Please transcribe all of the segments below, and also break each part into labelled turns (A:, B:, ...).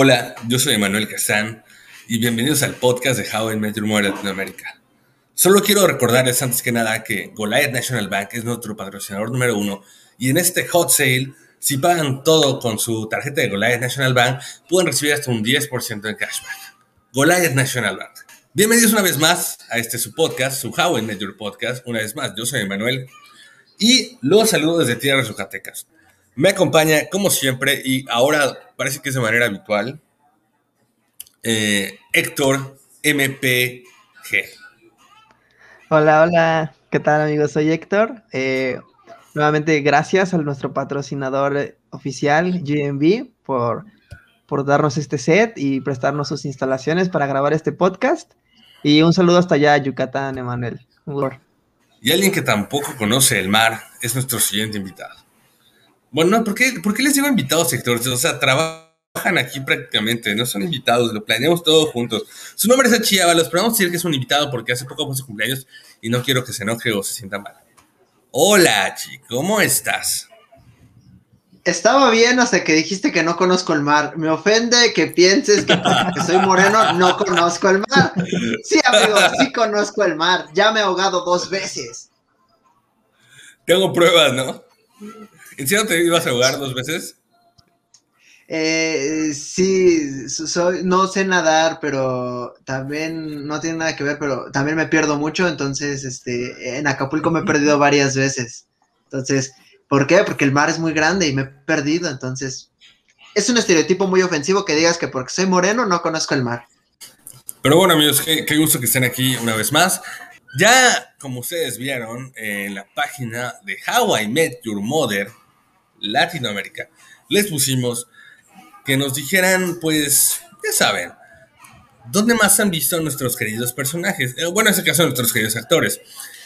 A: Hola, yo soy Emanuel Casán y bienvenidos al podcast de How I Met Your Mother Latinoamérica. Solo quiero recordarles antes que nada que Goliath National Bank es nuestro patrocinador número uno y en este hot sale, si pagan todo con su tarjeta de Goliath National Bank, pueden recibir hasta un 10% de cashback. Goliath National Bank. Bienvenidos una vez más a este su podcast, su How I Met Your Podcast. Una vez más, yo soy Emanuel y los saludo desde Tierra de Zucatecas. Me acompaña, como siempre, y ahora parece que es de manera habitual, eh, Héctor MPG.
B: Hola, hola, ¿qué tal amigos? Soy Héctor. Eh, nuevamente, gracias a nuestro patrocinador oficial, GMB, por, por darnos este set y prestarnos sus instalaciones para grabar este podcast. Y un saludo hasta allá, Yucatán, Emanuel.
A: Y alguien que tampoco conoce el mar es nuestro siguiente invitado. Bueno, ¿por qué, ¿por qué les digo invitados, sectores? O sea, trabajan aquí prácticamente, no son invitados, lo planeamos todos juntos. Su nombre es Achiavalos, pero vamos a decir que es un invitado porque hace poco fue su cumpleaños y no quiero que se enoje o se sienta mal. Hola, Achi, ¿cómo estás?
C: Estaba bien hasta que dijiste que no conozco el mar. Me ofende que pienses que porque soy moreno no conozco el mar. Sí, amigo, sí conozco el mar. Ya me he ahogado dos veces.
A: Tengo pruebas, ¿no? ¿En serio te ibas a ahogar dos veces?
C: Eh, sí, soy, no sé nadar, pero también no tiene nada que ver, pero también me pierdo mucho, entonces este, en Acapulco me he perdido varias veces. Entonces, ¿por qué? Porque el mar es muy grande y me he perdido, entonces es un estereotipo muy ofensivo que digas que porque soy moreno no conozco el mar.
A: Pero bueno, amigos, qué, qué gusto que estén aquí una vez más. Ya, como ustedes vieron en la página de How I Met Your Mother, Latinoamérica, les pusimos que nos dijeran, pues, ya saben, ¿dónde más han visto a nuestros queridos personajes? Eh, bueno, en este caso, nuestros queridos actores.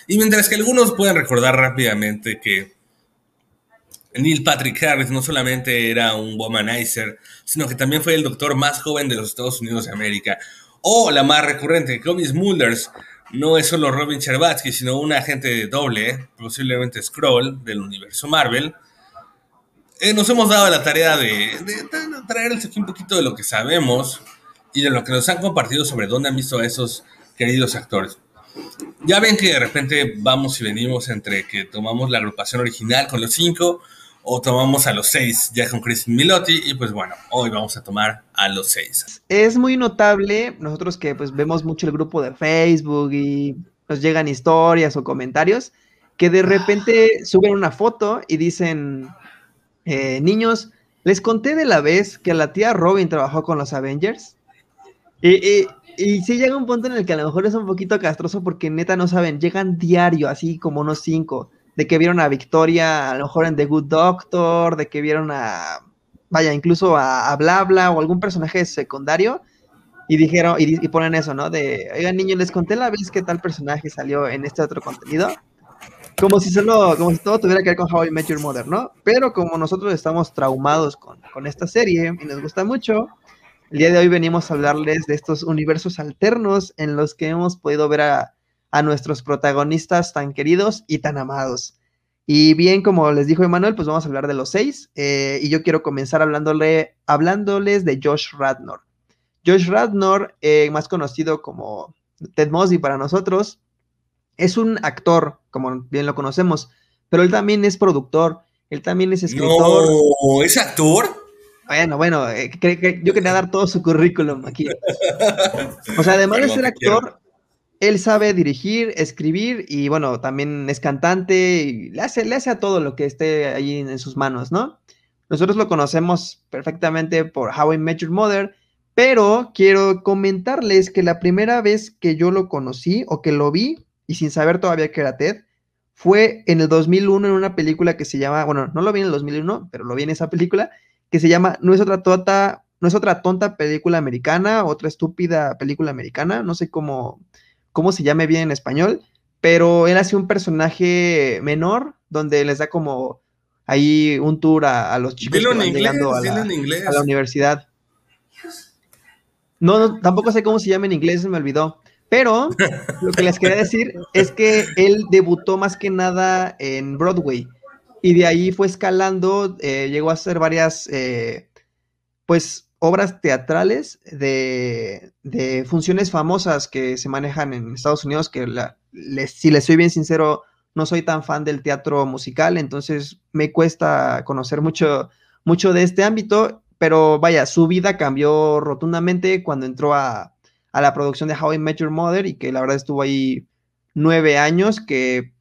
A: Y mientras que algunos pueden recordar rápidamente que Neil Patrick Harris no solamente era un womanizer, sino que también fue el doctor más joven de los Estados Unidos de América. O la más recurrente, Kobe Smulders, no es solo Robin Cherbatsky, sino un agente doble, posiblemente Scroll, del universo Marvel eh, nos hemos dado la tarea de, traerles aquí un poquito de lo que sabemos y de lo que nos han compartido sobre dónde han visto a esos queridos actores. Ya ven que de repente vamos y venimos entre que tomamos la agrupación original con los cinco o tomamos a los seis ya con Chris Milotti y pues bueno, hoy vamos a tomar a los seis.
B: Es muy notable, nosotros que pues vemos mucho el grupo de Facebook y nos llegan historias o comentarios, que de repente suben una foto y dicen, eh, niños, les conté de la vez que la tía Robin trabajó con los Avengers. Y, y, sí llega un punto en el que a lo mejor es un poquito castroso porque neta no saben, llegan diario, así como unos cinco, de que vieron a Victoria, a lo mejor en The Good Doctor, de que vieron a, vaya, incluso a, a Blabla o algún personaje secundario, y dijeron, y, y, ponen eso, ¿no? De, oigan niños, les conté la vez que tal personaje salió en este otro contenido como si solo, como si todo tuviera que ver con How I Met Your Mother, ¿no? Pero como nosotros estamos traumados con, con esta serie y nos gusta mucho, el día de hoy venimos a hablarles de estos universos alternos en los que hemos podido ver a, a nuestros protagonistas tan queridos y tan amados. Y bien, como les dijo Emanuel, pues vamos a hablar de los seis. Eh, y yo quiero comenzar hablándole, hablándoles de Josh Radnor. Josh Radnor, eh, más conocido como Ted Mosby para nosotros, es un actor, como bien lo conocemos, pero él también es productor, él también es escritor.
A: No, ¿es actor?
B: Bueno, bueno, eh, yo quería dar todo su currículum aquí. O sea, además de ser actor, él sabe dirigir, escribir y bueno, también es cantante y le hace, le hace a todo lo que esté ahí en, en sus manos, ¿no? Nosotros lo conocemos perfectamente por How I Met Your Mother, pero quiero comentarles que la primera vez que yo lo conocí o que lo vi y sin saber todavía que era Ted, fue en el 2001 en una película que se llama, bueno, no lo vi en el 2001, pero lo vi en esa película, que se llama No es otra tonta, no es otra tonta película americana, otra estúpida película americana, no sé cómo, cómo se llame bien en español, pero él hace un personaje menor donde les da como ahí un tour a, a los chicos que van inglés, llegando a la, a la, universidad. No, no, tampoco sé cómo se llama en inglés, se me olvidó. Pero lo que les quería decir es que él debutó más que nada en Broadway y de ahí fue escalando, eh, llegó a hacer varias, eh, pues, obras teatrales de, de funciones famosas que se manejan en Estados Unidos, que la, les, si les soy bien sincero, no soy tan fan del teatro musical, entonces me cuesta conocer mucho, mucho de este ámbito, pero vaya, su vida cambió rotundamente cuando entró a, a la producción de How I Met Your Mother y que la verdad estuvo ahí nueve años, que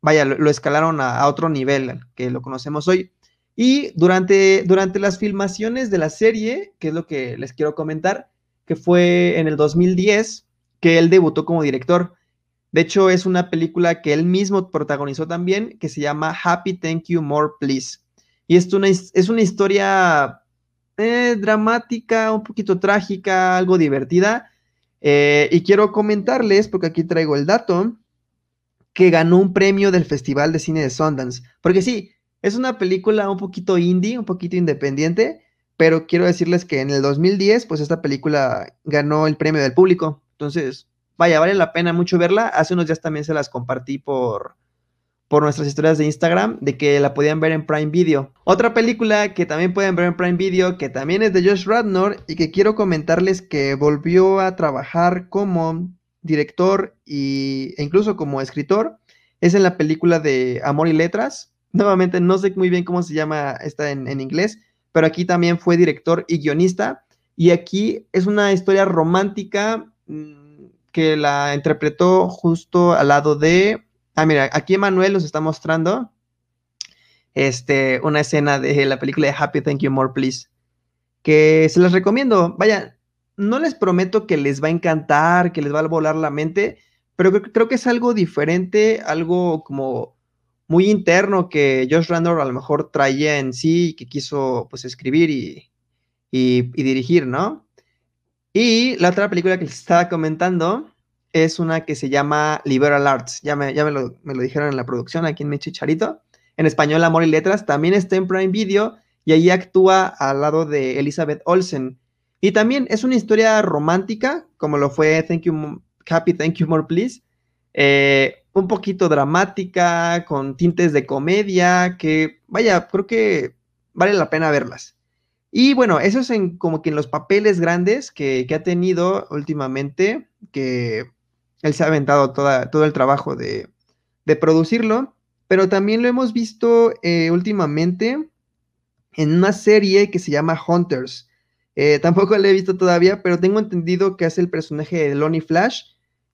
B: vaya, lo, escalaron a, otro nivel que lo conocemos hoy. Y durante, durante las filmaciones de la serie, que es lo que les quiero comentar, que fue en el 2010 que él debutó como director. De hecho, es una película que él mismo protagonizó también, que se llama Happy Thank You More Please. Y es una, es una historia eh, dramática, un poquito trágica, algo divertida. Eh, y quiero comentarles, porque aquí traigo el dato, que ganó un premio del Festival de Cine de Sundance. Porque sí, es una película un poquito indie, un poquito independiente, pero quiero decirles que en el 2010, pues esta película ganó el premio del público. Entonces, vaya, vale la pena mucho verla. Hace unos días también se las compartí por, por nuestras historias de Instagram, de que la podían ver en Prime Video. Otra película que también pueden ver en Prime Video, que también es de Josh Radnor y que quiero comentarles que volvió a trabajar como director y, e incluso como escritor, es en la película de Amor y Letras. Nuevamente, no sé muy bien cómo se llama esta en, inglés, pero aquí también fue director y guionista. Y aquí es una historia romántica mmm, que la interpretó justo al lado de. Ah, mira, aquí Manuel nos está mostrando este, una escena de la película de Happy Thank You More Please. Que se las recomiendo. Vaya, no les prometo que les va a encantar, que les va a volar la mente, pero creo, que es algo diferente, algo como muy interno que Josh Randall a lo mejor traía en sí y que quiso pues escribir y, y, y dirigir, ¿no? Y la otra película que les estaba comentando es una que se llama Liberal Arts. Ya me, ya me, lo, me lo dijeron en la producción aquí en mi chicharito. En español, Amor y Letras. También está en Prime Video y ahí actúa al lado de Elizabeth Olsen. Y también es una historia romántica, como lo fue Thank You, Happy Thank You More Please. Eh, un poquito dramática, con tintes de comedia, que vaya, creo que vale la pena verlas. Y bueno, eso es en como que en los papeles grandes que, que ha tenido últimamente, que él se ha aventado toda, todo el trabajo de, de, producirlo, pero también lo hemos visto eh, últimamente en una serie que se llama Hunters. Eh, tampoco la he visto todavía, pero tengo entendido que hace el personaje de Lonnie Flash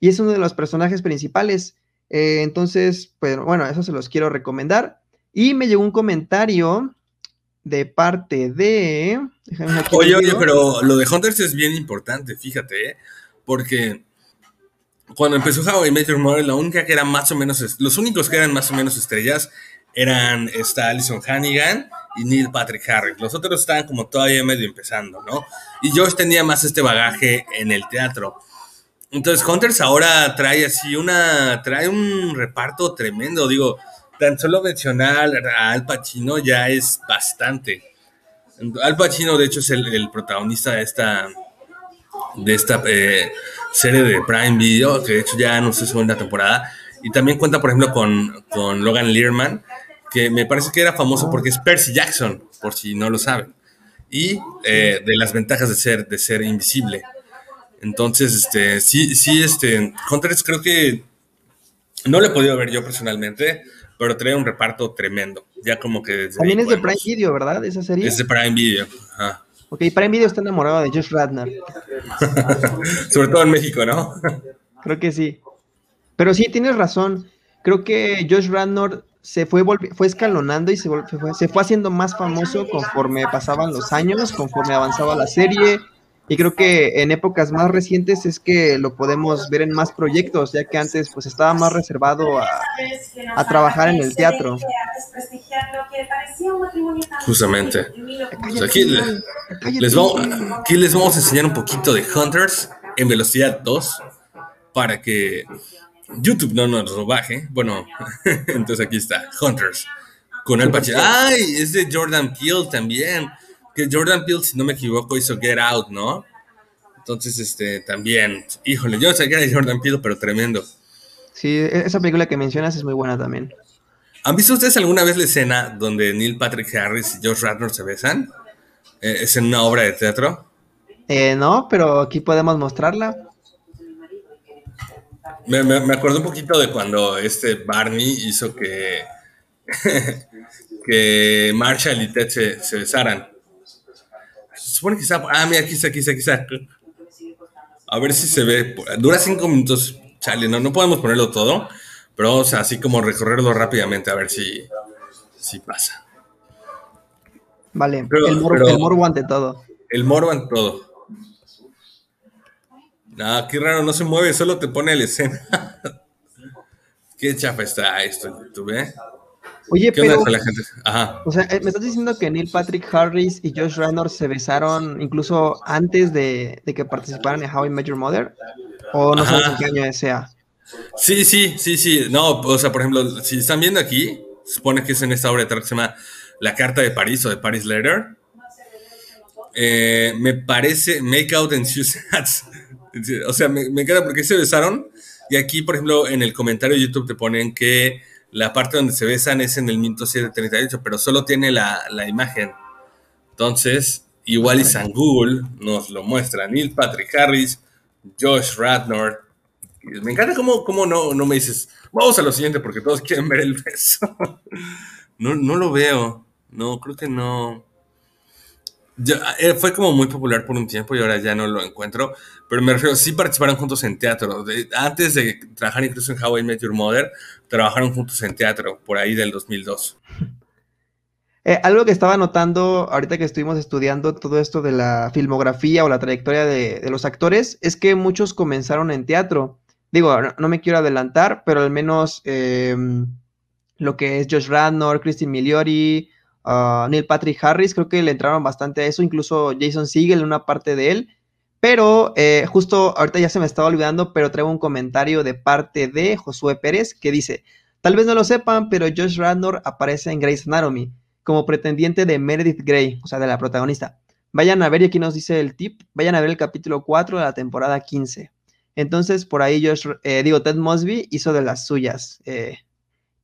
B: y es uno de los personajes principales. Eh, entonces, pues bueno, eso se los quiero recomendar. Y me llegó un comentario de parte de.
A: Oye, oye, pero lo de Hunters es bien importante, fíjate, ¿eh? porque cuando empezó How I Met Your única que era más o menos, los únicos que eran más o menos estrellas eran esta Alison Hannigan y Neil Patrick Harris. Los otros estaban como todavía medio empezando, ¿no? Y Josh tenía más este bagaje en el teatro. Entonces Hunters ahora trae así una, trae un reparto tremendo, digo, tan solo mencionar a Al Pacino ya es bastante. Al Pacino, de hecho, es el, el protagonista de esta, de esta eh, serie de Prime Video, que de hecho ya no sé segunda temporada. Y también cuenta, por ejemplo, con, con Logan Learman, que me parece que era famoso porque es Percy Jackson, por si no lo saben. Y eh, de las ventajas de ser, de ser invisible. Entonces, este, sí, sí, este, Hunters creo que no lo he podido ver yo personalmente, pero trae un reparto tremendo. Ya como que.
B: También es de Prime Video, ¿verdad? Esa serie.
A: Es de Prime Video. Ajá.
B: Ok, Prime Video está enamorado de Josh Radner.
A: Sobre todo en México, ¿no?
B: Creo que sí. Pero sí, tienes razón. Creo que Josh Radnor se fue, fue escalonando y se fue, se fue haciendo más famoso conforme pasaban los años, conforme avanzaba la serie. Y creo que en épocas más recientes es que lo podemos ver en más proyectos, ya que antes pues estaba más reservado a, a trabajar en el teatro.
A: Justamente. Pues aquí, les vamos, aquí les vamos a enseñar un poquito de Hunters en velocidad 2 para que YouTube no nos lo baje. Bueno, entonces aquí está, Hunters. Con el Pacino. ¡Ay! Es de Jordan Peele también. Que Jordan Peele, si no me equivoco, hizo Get Out, ¿no? Entonces, este, también. Híjole, yo sé que era Jordan Peele, pero tremendo.
B: Sí, esa película que mencionas es muy buena también.
A: ¿Han visto ustedes alguna vez la escena donde Neil Patrick Harris y Josh Radnor se besan? ¿Es en una obra de teatro?
B: Eh, no, pero aquí podemos mostrarla.
A: Me, me, me acuerdo un poquito de cuando este Barney hizo que, que Marshall y Ted se, se besaran. Se supone que está. Ah, mira, aquí está, aquí está, aquí está. A ver si se ve. Dura cinco minutos, chale, no, no podemos ponerlo todo, pero vamos a así como recorrerlo rápidamente a ver si, si pasa.
B: Vale,
A: Pero-
B: el, mor
A: pero-
B: el morbo ante todo.
A: El morbo en todo. No, qué raro, no se mueve, solo te pone la escena. qué chafa está esto en YouTube, ¿eh?
B: Oye,
A: ¿Qué onda
B: pero,
A: con la gente? Ajá.
B: o sea, eh, ¿me estás diciendo que Neil Patrick Harris y Josh Radnor se besaron incluso antes de, de que participaran en How I Met Your Mother? ¿O no
A: Ajá.
B: sabes en qué año sea?
A: Sí, sí, sí, sí. No, o sea, por ejemplo, si están viendo aquí, supone que es en esta obra de teatro que se llama La Carta de París o de Paris Letter. Eh, me parece Make Out and Suicides. O sea, me, me encanta porque se besaron. Y aquí, por ejemplo, en el comentario de YouTube te ponen que la parte donde se besan es en el minuto 738, pero solo tiene la, la imagen. Entonces, igual y San Google nos lo muestra. Neil Patrick Harris, Josh Radnor. Me encanta cómo, cómo no, no me dices, vamos a lo siguiente porque todos quieren ver el beso. No, no lo veo. No, creo que no. Ya, eh, fue como muy popular por un tiempo y ahora ya no lo encuentro. Pero me refiero, sí participaron juntos en teatro. Antes de trabajar incluso en How I Met Your Mother, trabajaron juntos en teatro, por ahí del 2002.
B: Eh, algo que estaba notando ahorita que estuvimos estudiando todo esto de la filmografía o la trayectoria de los actores es que muchos comenzaron en teatro. Digo, no, me quiero adelantar, pero al menos eh, lo que es Josh Radnor, Christine Milioti, ah, Neil Patrick Harris, creo que le entraron bastante a eso, incluso Jason Segel, una parte de él. Pero eh, justo ahorita ya se me estaba olvidando, pero traigo un comentario de parte de Josué Pérez que dice, tal vez no lo sepan, pero Josh Radnor aparece en Grey's Anatomy como pretendiente de Meredith Grey, o sea, de la protagonista. Vayan a ver, y aquí nos dice el tip, vayan a ver el capítulo 4 de la temporada 15. Entonces, por ahí Josh, eh, digo, Ted Mosby hizo de las suyas eh,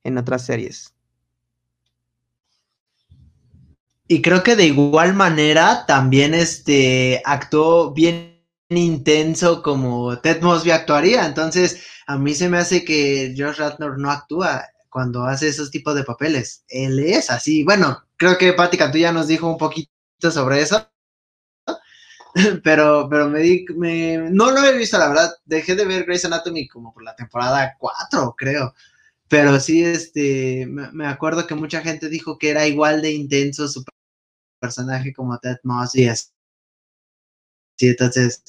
B: en otras series.
C: Y creo que de igual manera también este actuó bien intenso como Ted Mosby actuaría. Entonces, a mí se me hace que Josh Ratnor no actúa cuando hace esos tipos de papeles. Él es así. Bueno, creo que Patti Cantú ya nos dijo un poquito sobre eso. Pero, pero me, di, me no lo he visto, la verdad. Dejé de ver Grey's Anatomy como por la temporada 4, creo. Pero sí, este, me, me acuerdo que mucha gente dijo que era igual de intenso su personaje como Ted Mosby. así. Sí, entonces,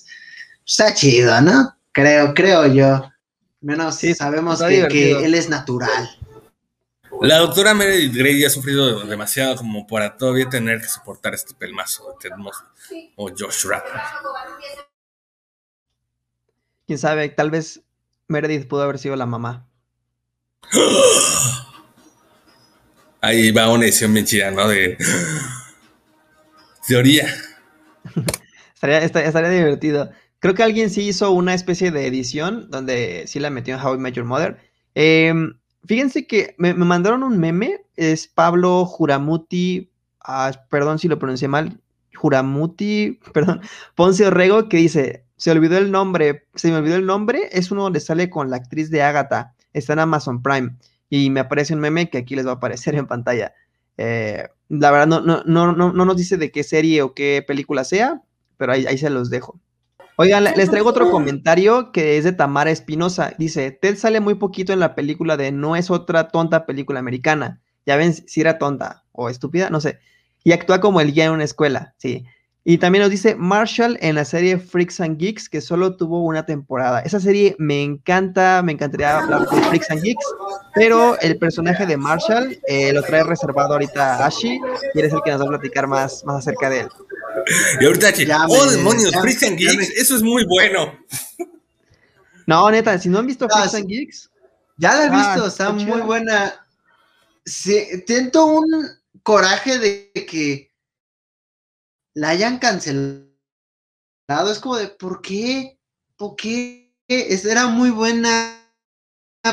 C: está chido, ¿no? Creo, creo yo. Menos
B: Sí,
C: sabemos que él es natural.
A: La doctora Meredith Grey ha sufrido demasiado como para todavía tener que soportar este pelmazo de Ted Mosby o Josh.
B: Quién sabe, tal vez Meredith pudo haber sido la mamá.
A: Ahí va una edición bien chida, ¿no? De teoría.
B: Estaría, esta- estaría divertido. Creo que alguien sí hizo una especie de edición donde sí la metió en How I Met Your Mother. Em, fíjense que me, me mandaron un meme, es Pablo Juramuti, ah, perdón si lo pronuncié mal, Juramuti, perdón, Ponce Orrego, que dice, se olvidó el nombre, se me olvidó el nombre, es uno donde sale con la actriz de Agatha, está en Amazon Prime, y me aparece un meme que aquí les va a aparecer en pantalla. Eh, la verdad no, no, no, no, no nos dice de qué serie o qué película sea, pero ahí, ahí se los dejo. Oigan, le- les traigo otro comentario que es de Tamara Espinosa. Dice, Ted sale muy poquito en la película de No es otra tonta película americana. Ya ven si era tonta o estúpida, no sé. Y actúa como el guía en una escuela, sí. Y también nos dice Marshall en la serie Freaks and Geeks, que solo tuvo una temporada. Esa serie me encanta, me encantaría hablar de Freaks and Geeks, pero el personaje de Marshall eh, lo trae reservado ahorita Ashi, y eres el que nos va a platicar más, más acerca de él.
A: Y ahorita que, oh
C: me-
A: demonios,
C: ya-
A: Freaks and Geeks,
C: me-
A: eso es muy bueno.
B: No, neta, si no han visto
C: Ah,
B: Freaks and Geeks,
C: Ya la he
B: Ah,
C: visto, está muy buena. Sí, siento un coraje de que la hayan cancelado. Es como de, ¿por qué? ¿Por qué? Es- Era muy buena.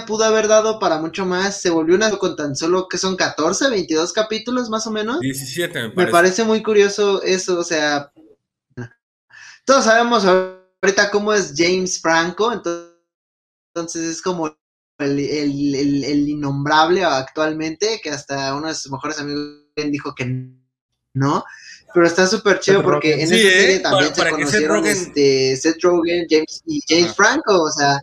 C: Pudo haber dado para mucho más. Se volvió una con tan solo que son 14, 22 capítulos más o menos.
A: 17 me
C: Me
A: parece.
C: parece muy curioso eso, o sea, todos sabemos ahorita cómo es James Franco, entonces, es como el, el, innombrable actualmente, que hasta uno de sus mejores amigos dijo que no, pero está súper chido porque en esa serie ¿eh? también se conocieron Seth Rogen... Este, Seth Rogen James, y James Franco, o sea...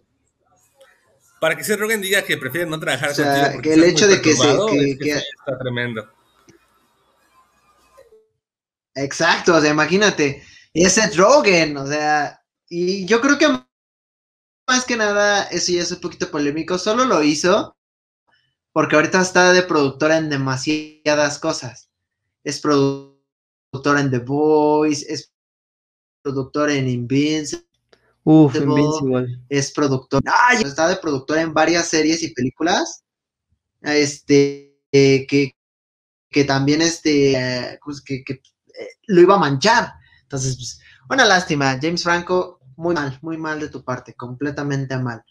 A: Para que Seth Rogen diga que prefiere no trabajar
C: o sea, que el hecho de que se... Que,
A: está tremendo.
C: Exacto, o sea, imagínate, es Seth Rogen, o sea, y yo creo que más que nada, eso ya es un poquito polémico, solo lo hizo porque ahorita está de productora en demasiadas cosas. Es productora en The Voice, es productora en Invincible.
B: Uf, Invincible.
C: Es productora. Ah, está de productora en varias series y películas. Este, eh, que, que también este, pues, que, que eh, lo iba a manchar. Entonces, pues, una lástima. James Franco, muy mal, muy mal de tu parte, completamente mal.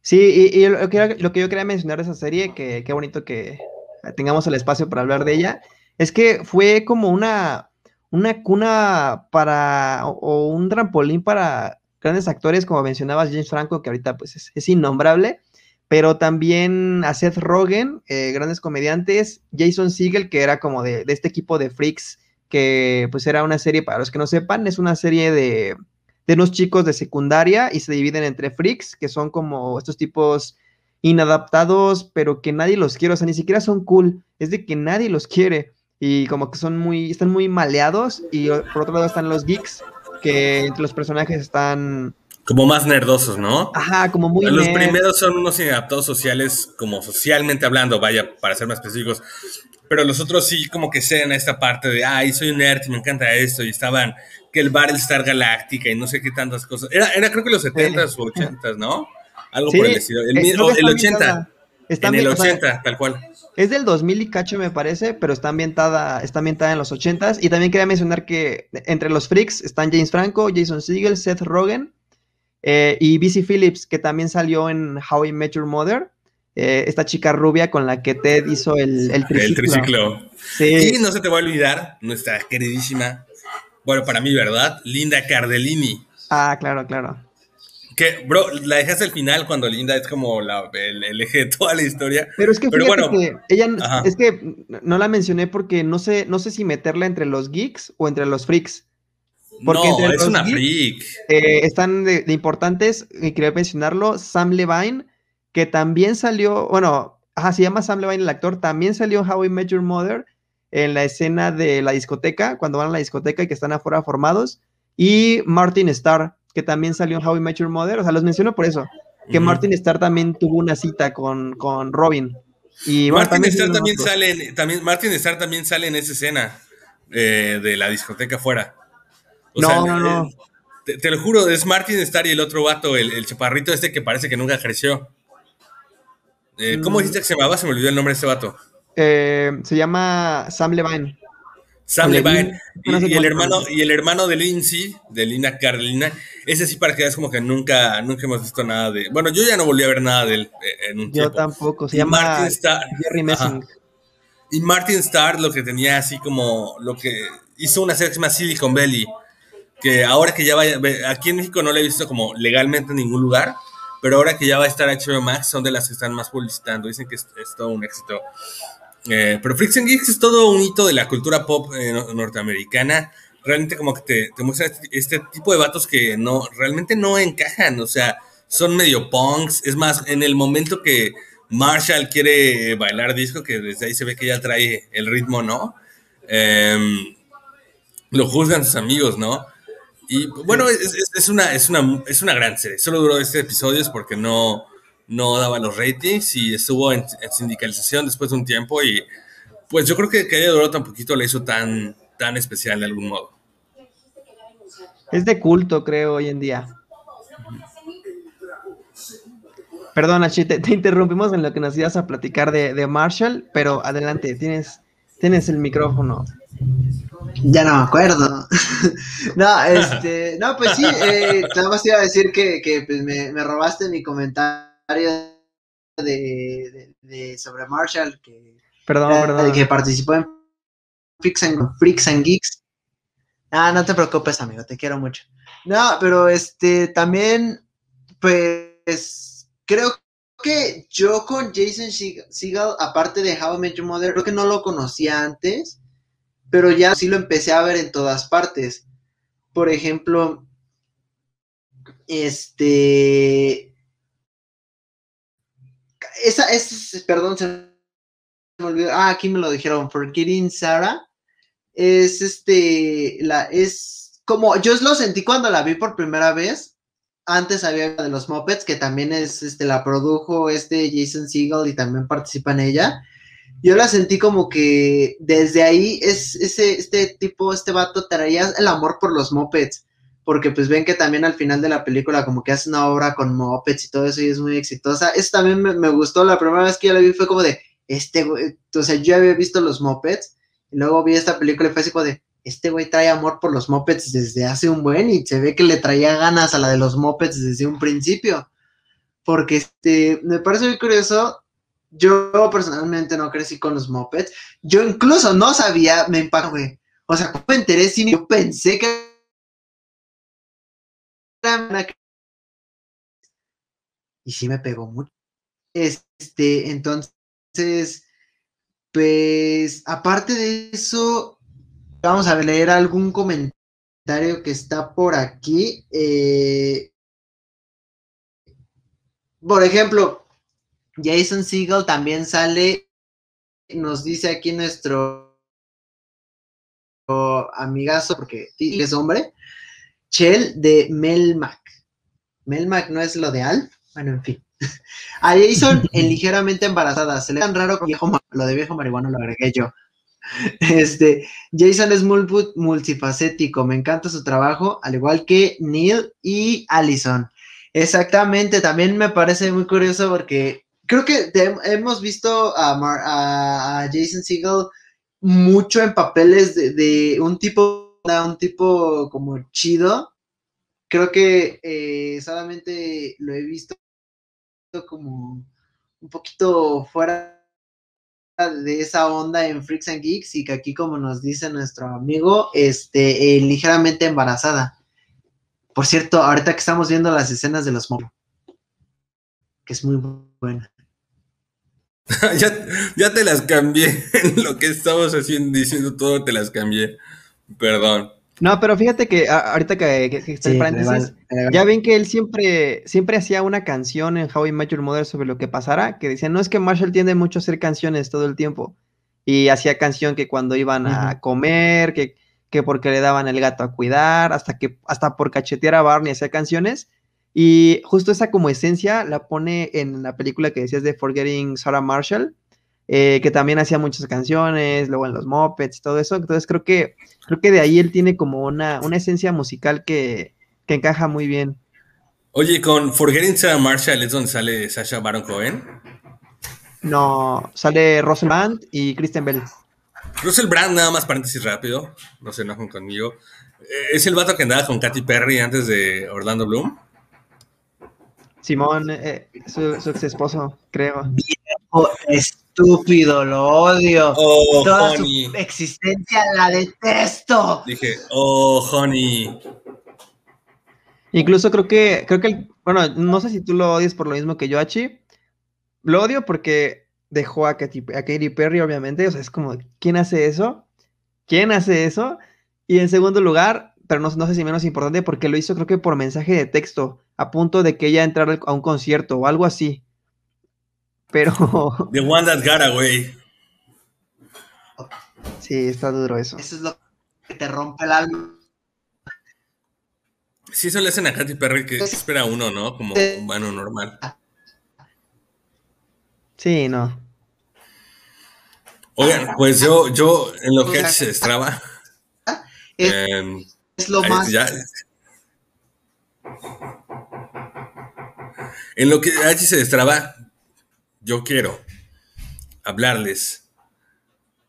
B: Sí, y, lo, que, yo quería mencionar de esa serie, que qué bonito que tengamos el espacio para hablar de ella, es que fue como una, una cuna para, o, un trampolín para grandes actores, como mencionabas James Franco, que ahorita pues es, innombrable, pero también a Seth Rogen, eh, grandes comediantes, Jason Segel, que era como de, de este equipo de freaks que pues era una serie, para los que no sepan, es una serie de, de unos chicos de secundaria y se dividen entre freaks, que son como estos tipos inadaptados, pero que nadie los quiere, o sea, ni siquiera son cool, es de que nadie los quiere y como que son muy, están muy maleados y por otro lado están los geeks, que entre los personajes están...
A: Como más nerdosos, ¿no?
B: Ajá, como muy...
A: Los primeros son unos inadaptados sociales, como socialmente hablando, vaya, para ser más específicos, pero los otros sí como que sean esta parte de, ay, soy un nerd y me encanta esto, y estaban que el Star Galáctica y no sé qué tantas cosas. Era, era creo que los 70s o 80s, ¿no? Algo por el estilo. El, el, 80. Está en el 80, tal cual.
B: Es del 2000 y cacho, me parece, pero está ambientada, está ambientada en los 80s. Y también quería mencionar que entre los freaks están James Franco, Jason Segel, Seth Rogen eh, y BC Phillips, que también salió en How I Met Your Mother. Eh, esta chica rubia con la que Ted hizo el, el triciclo.
A: El triciclo. Sí. Y no se te va a olvidar nuestra queridísima, bueno, para mí, ¿verdad? Linda Cardellini.
B: Ah, claro, claro.
A: Que, bro, la dejaste al final cuando Linda es como la, el, eje de toda la historia.
B: Pero es que, Pero bueno, que ella, es que no la mencioné porque no sé, no sé si meterla entre los geeks o entre los freaks.
A: Porque no, es una freak.
B: Eh, están de, de, importantes, y quería mencionarlo, Sam Levine, que también salió, bueno, ajá, se llama Sam Levine el actor, también salió How I Met Your Mother en la escena de la discoteca, cuando van a la discoteca y que están afuera formados, y Martin Starr, que también salió en How I Met Your Mother, o sea, los menciono por eso, que Martin Starr también tuvo una cita con, con Robin. Y
A: Martin Starr también sale, también, Martin Starr también sale en esa escena eh, de la discoteca afuera.
B: no, no, no.
A: Te, lo juro, es Martin Starr y el otro vato, el, el chaparrito este que parece que nunca creció. Eh, ¿Cómo mm. dijiste que se llamaba? Se me olvidó el nombre de este vato.
B: Eh, se llama Sam Levine.
A: Sam Levine. Y, el hermano, y el hermano de Lindsay, de Lina Carolina, ese sí para que veas como que nunca, nunca hemos visto nada de. Bueno, yo ya no volví a ver nada de él eh, en un tiempo.
B: Yo tampoco. Se llama Martin Starr, Jerry Messing.
A: Y Martin Starr lo que tenía así como lo que hizo una serie que se llama Silicon Valley, que ahora que ya vaya, aquí en México no la he visto como legalmente en ningún lugar, pero ahora que ya va a estar HBO Max, son de las que están más publicitando. Dicen que es, todo un éxito. Eh, pero and Geeks es todo un hito de la cultura pop eh, norteamericana. Realmente como que te, muestra este, este, tipo de vatos que no, realmente no encajan. O sea, son medio punks. Es más, en el momento que Marshall quiere bailar disco, que desde ahí se ve que ya trae el ritmo, ¿no? Em, lo juzgan sus amigos, ¿no? Y bueno, es, una, es, una, es una gran serie. Solo duró este episodio porque no, no daba los ratings y estuvo en, sindicalización después de un tiempo. Y pues yo creo que que haya durado tan poquito le hizo tan, tan especial de algún modo.
B: Es de culto, creo, hoy en día. Perdona, Chi, te, interrumpimos en lo que nos ibas a platicar de, de Marshall, pero adelante, tienes, tienes el micrófono.
C: Ya no me acuerdo. no, este, no, pues sí, eh, nada más te iba a decir que, que pues me, me, robaste mi comentario de, de, sobre Marshall, que,
B: perdón, perdón.
C: que participó en Freaks and, Freaks and, Geeks. Ah, no te preocupes, amigo, te quiero mucho. No, pero este también, pues, creo que yo con Jason Segel, aparte de How I Met Your Mother, creo que no lo conocía antes, pero ya sí lo empecé a ver en todas partes. Por ejemplo, este. Esa es, perdón, se me olvidó. Ah, aquí me lo dijeron. Forgetting Sarah es este, la, es como, yo lo sentí cuando la vi por primera vez, antes había de los Muppets, que también es, este, la produjo este Jason Segel y también participa en ella, yo la sentí como que desde ahí es, ese, este tipo, este vato traía el amor por los Muppets, porque pues ven que también al final de la película como que hace una obra con Muppets y todo eso y es muy exitosa, eso también me, gustó, la primera vez que yo la vi fue como de, este güey, o sea, yo había visto los Muppets, y luego vi esta película y fue así como de, este güey trae amor por los mopeds desde hace un buen y se ve que le traía ganas a la de los mopeds desde un principio. Porque este, me parece muy curioso. Yo personalmente no crecí con los mopeds. Yo incluso no sabía, me impactó, güey. O sea, ¿cómo me enteré si yo pensé que y sí me pegó mucho. Este, entonces, pues, aparte de eso, vamos a leer algún comentario que está por aquí. Eh, por ejemplo, Jason Siegel también sale, nos dice aquí nuestro amigazo, porque es hombre, Chell de Melmac. Melmac no es lo de Al. Bueno, en fin. A Jason en ligeramente embarazada. Se le tan raro con viejo, lo de viejo marihuana lo agregué yo. Este, Jason es multifacético, me encanta su trabajo, al igual que Neil y Allison. Exactamente, también me parece muy curioso porque creo que hemos visto a, Jason Segel mucho en papeles de, un tipo, un tipo como chido. Creo que eh, solamente lo he visto como un poquito fuera de esa onda en Freaks and Geeks y que aquí como nos dice nuestro amigo, este, eh, ligeramente embarazada. Por cierto, ahorita que estamos viendo las escenas de los monos, que es muy buena.
A: ya, ya te las cambié, lo que estamos haciendo, diciendo todo te las cambié, perdón.
B: No, pero fíjate que ahorita que, está en paréntesis, ya ven que él siempre, siempre hacía una canción en How I Met Your Mother sobre lo que pasara, que decía, no es que Marshall tiende mucho a hacer canciones todo el tiempo. Y hacía canción que cuando iban a comer, que, que porque le daban el gato a cuidar, hasta que, hasta por cachetear a Barney hacía canciones. Y justo esa como esencia la pone en la película que decías de Forgetting Sarah Marshall, eh, que también hacía muchas canciones, luego en los Muppets y todo eso. Entonces creo que, creo que de ahí él tiene como una, una esencia musical que, que encaja muy bien.
A: Oye, con Forgetting Sarah Marshall es donde sale Sasha Baron Cohen.
B: No, sale Russell Brand y Kristen Bell.
A: Russell Brand, nada más paréntesis rápido, no se enojen conmigo. Eh, ¿Es el vato que andaba con Katy Perry antes de Orlando Bloom?
B: Simón, eh, su, su, ex esposo, creo.
C: Viejo estúpido, lo odio. Oh, Toda su existencia la detesto.
A: Dije, oh, honey.
B: Incluso creo que, creo que, bueno, no sé si tú lo odias por lo mismo que yo, Achi. Lo odio porque dejó a Katy, a Katy Perry, obviamente. O sea, es como, ¿quién hace eso? ¿Quién hace eso? Y en segundo lugar, pero no, no sé si menos importante, porque lo hizo creo que por mensaje de texto, a punto de que ella entrara a un concierto o algo así. Pero.
A: The one that got away.
B: Sí, está duro eso.
C: Eso es lo que te rompe el alma.
A: Sí, eso le hacen a Katy Perry que espera uno, ¿no? Como un humano normal.
B: Sí, no.
A: Oigan, pues yo, yo en lo que se destraba.
C: Es, em, es lo más.
A: en lo que H se destraba, yo quiero hablarles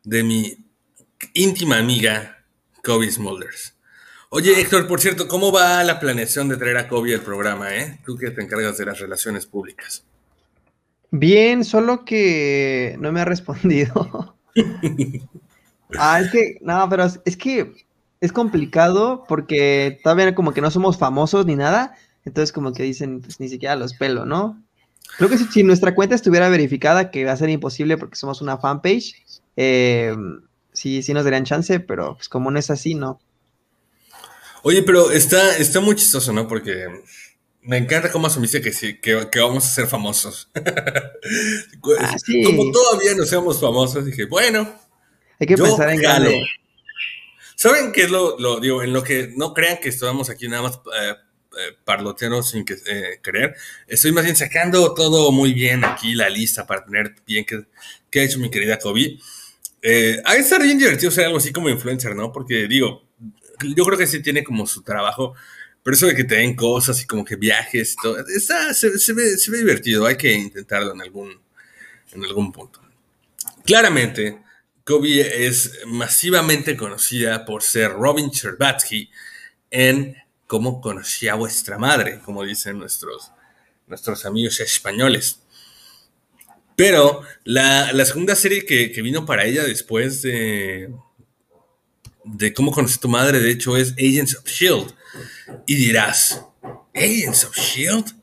A: de mi íntima amiga Kobe Smulders. Oye, Héctor, por cierto, ¿cómo va la planeación de traer a Kobe al programa, eh? Tú que te encargas de las relaciones públicas.
B: Bien, solo que no me ha respondido. ah, es que, no, pero es que es complicado porque todavía como que no somos famosos ni nada, entonces como que dicen, pues ni siquiera los pelo, ¿no? Creo que si, nuestra cuenta estuviera verificada, que va a ser imposible porque somos una fanpage, eh, sí, sí nos darían chance, pero pues como no es así, ¿no?
A: Oye, pero está, está muy chistoso, ¿no? Porque me encanta cómo asumiste que sí, que, vamos a ser famosos. Ah, como todavía no seamos famosos, dije, bueno.
B: Hay que pensar en grande.
A: ¿Saben qué es lo, lo, digo, en lo que no crean que estamos aquí nada más eh, eh, parloteros sin que, eh, querer? Estoy más bien sacando todo muy bien aquí, la lista, para tener bien qué, qué ha hecho mi querida Kobe. Eh, ha estar bien divertido ser algo así como influencer, ¿no? Porque digo, yo creo que sí tiene como su trabajo, pero eso de que te den cosas y como que viajes y todo, está, se, se, ve, se ve divertido, hay que intentarlo en algún, en algún punto. Claramente, Kobe es masivamente conocida por ser Robin Cherbatsky en Cómo conocí a vuestra madre, como dicen nuestros, nuestros amigos españoles. Pero la, segunda serie que, vino para ella después de, de Cómo conocí a tu madre, de hecho, es Agents of Shield. Y dirás, ¿Agents of Shield?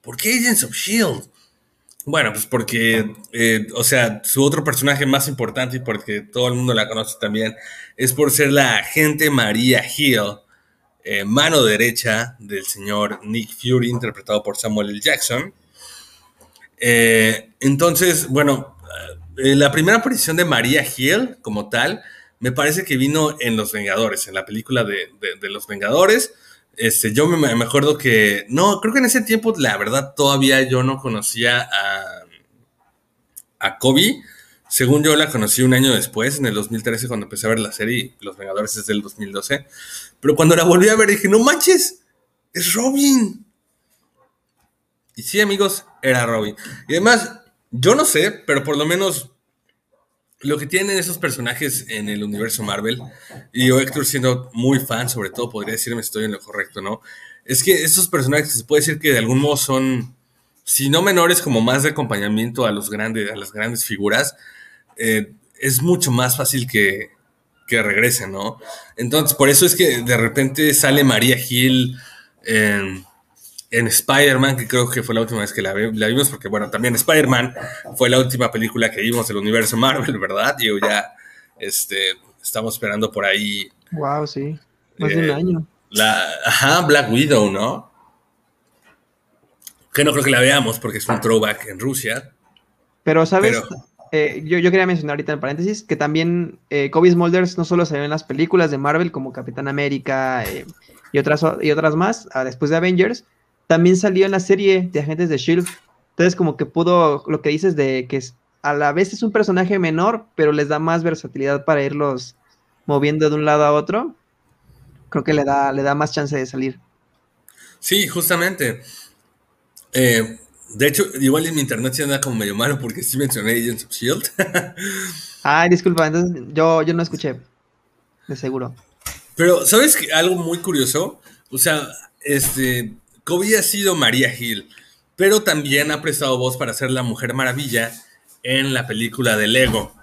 A: ¿Por qué Agents of Shield? Bueno, pues porque, eh, o sea, su otro personaje más importante y porque todo el mundo la conoce también es por ser la agente María Hill, eh, mano derecha del señor Nick Fury, interpretado por Samuel L. Jackson. Eh, entonces, bueno, la primera aparición de María Hill como tal, me parece que vino en Los Vengadores, en la película de, de Los Vengadores. Este, yo me, acuerdo que, no, creo que en ese tiempo, la verdad, todavía yo no conocía a, a Kobe. Según yo la conocí un año después, en el 2013, cuando empecé a ver la serie, Los Vengadores es del 2012. Pero cuando la volví a ver, dije, no manches, es Robin. Y sí, amigos, era Robin. Y además, yo no sé, pero por lo menos lo que tienen esos personajes en el universo Marvel, y yo, Héctor, siendo muy fan, sobre todo, podría decirme estoy en lo correcto, ¿no? Es que esos personajes se puede decir que de algún modo son, si no menores, como más de acompañamiento a, los grandes, a las grandes figuras, eh, es mucho más fácil que, que regresen, ¿no? Entonces, por eso es que de repente sale María Gil en en Spider-Man, que creo que fue la última vez que la, vimos, porque bueno, también Spider-Man fue la última película que vimos del universo Marvel, ¿verdad? Y ya este, estamos esperando por ahí.
B: Wow, sí. Más de un
A: eh,
B: año.
A: La, ajá, Black Widow, ¿no? Que no creo que la veamos porque es un throwback en Rusia.
B: Pero, ¿sabes? Eh, yo, yo, quería mencionar ahorita en paréntesis que también eh, Kobe Smulders no solo ve en las películas de Marvel como Capitán América y, otras, y otras más, ah, después de Avengers, también salió en la serie de Agentes de Shield. Entonces, como que pudo, lo que dices de que a la vez es un personaje menor, pero les da más versatilidad para irlos moviendo de un lado a otro. Creo que le da, le da más chance de salir.
A: Sí, justamente. Eh, de hecho, igual en mi internet se anda como medio malo porque sí mencioné Agents of Shield.
B: Ay, disculpa, entonces yo, yo no escuché. De seguro.
A: Pero, ¿sabes qué? algo muy curioso? O sea, este Kobe ha sido María Hill, pero también ha prestado voz para ser la Mujer Maravilla en la película de Lego.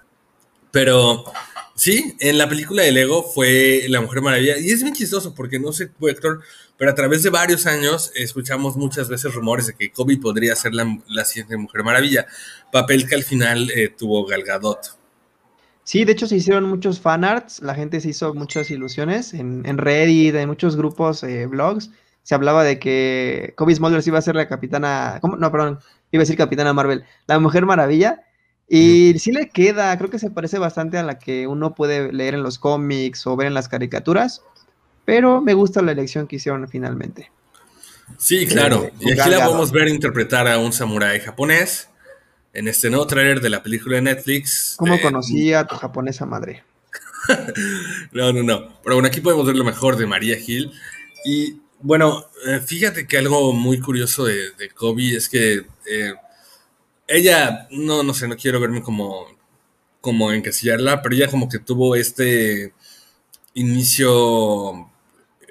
A: Pero sí, en la película de Lego fue la Mujer Maravilla. Y es bien chistoso porque no sé, Héctor, pero a través de varios años escuchamos muchas veces rumores de que Kobe podría ser la, siguiente Mujer Maravilla, papel que al final eh, tuvo Galgadot.
B: Sí, de hecho se hicieron muchos fanarts, la gente se hizo muchas ilusiones en, Reddit, en muchos grupos, eh, blogs se hablaba de que Kobe Smulders iba a ser la capitana, ¿cómo? no, perdón, iba a decir capitana Marvel, la Mujer Maravilla. Y sí le queda, creo que se parece bastante a la que uno puede leer en los cómics o ver en las caricaturas, pero me gusta la elección que hicieron finalmente.
A: Sí, claro. y aquí la podemos ver interpretar a un samurái japonés en este nuevo trailer de la película de Netflix.
B: ¿Cómo conocía a tu japonesa madre?
A: no, no, no. Pero bueno, aquí podemos ver lo mejor de María Gil. Y bueno, eh, fíjate que algo muy curioso de, Kobe es que eh, ella, no, no sé, no quiero verme como, como encasillarla, pero ella como que tuvo este inicio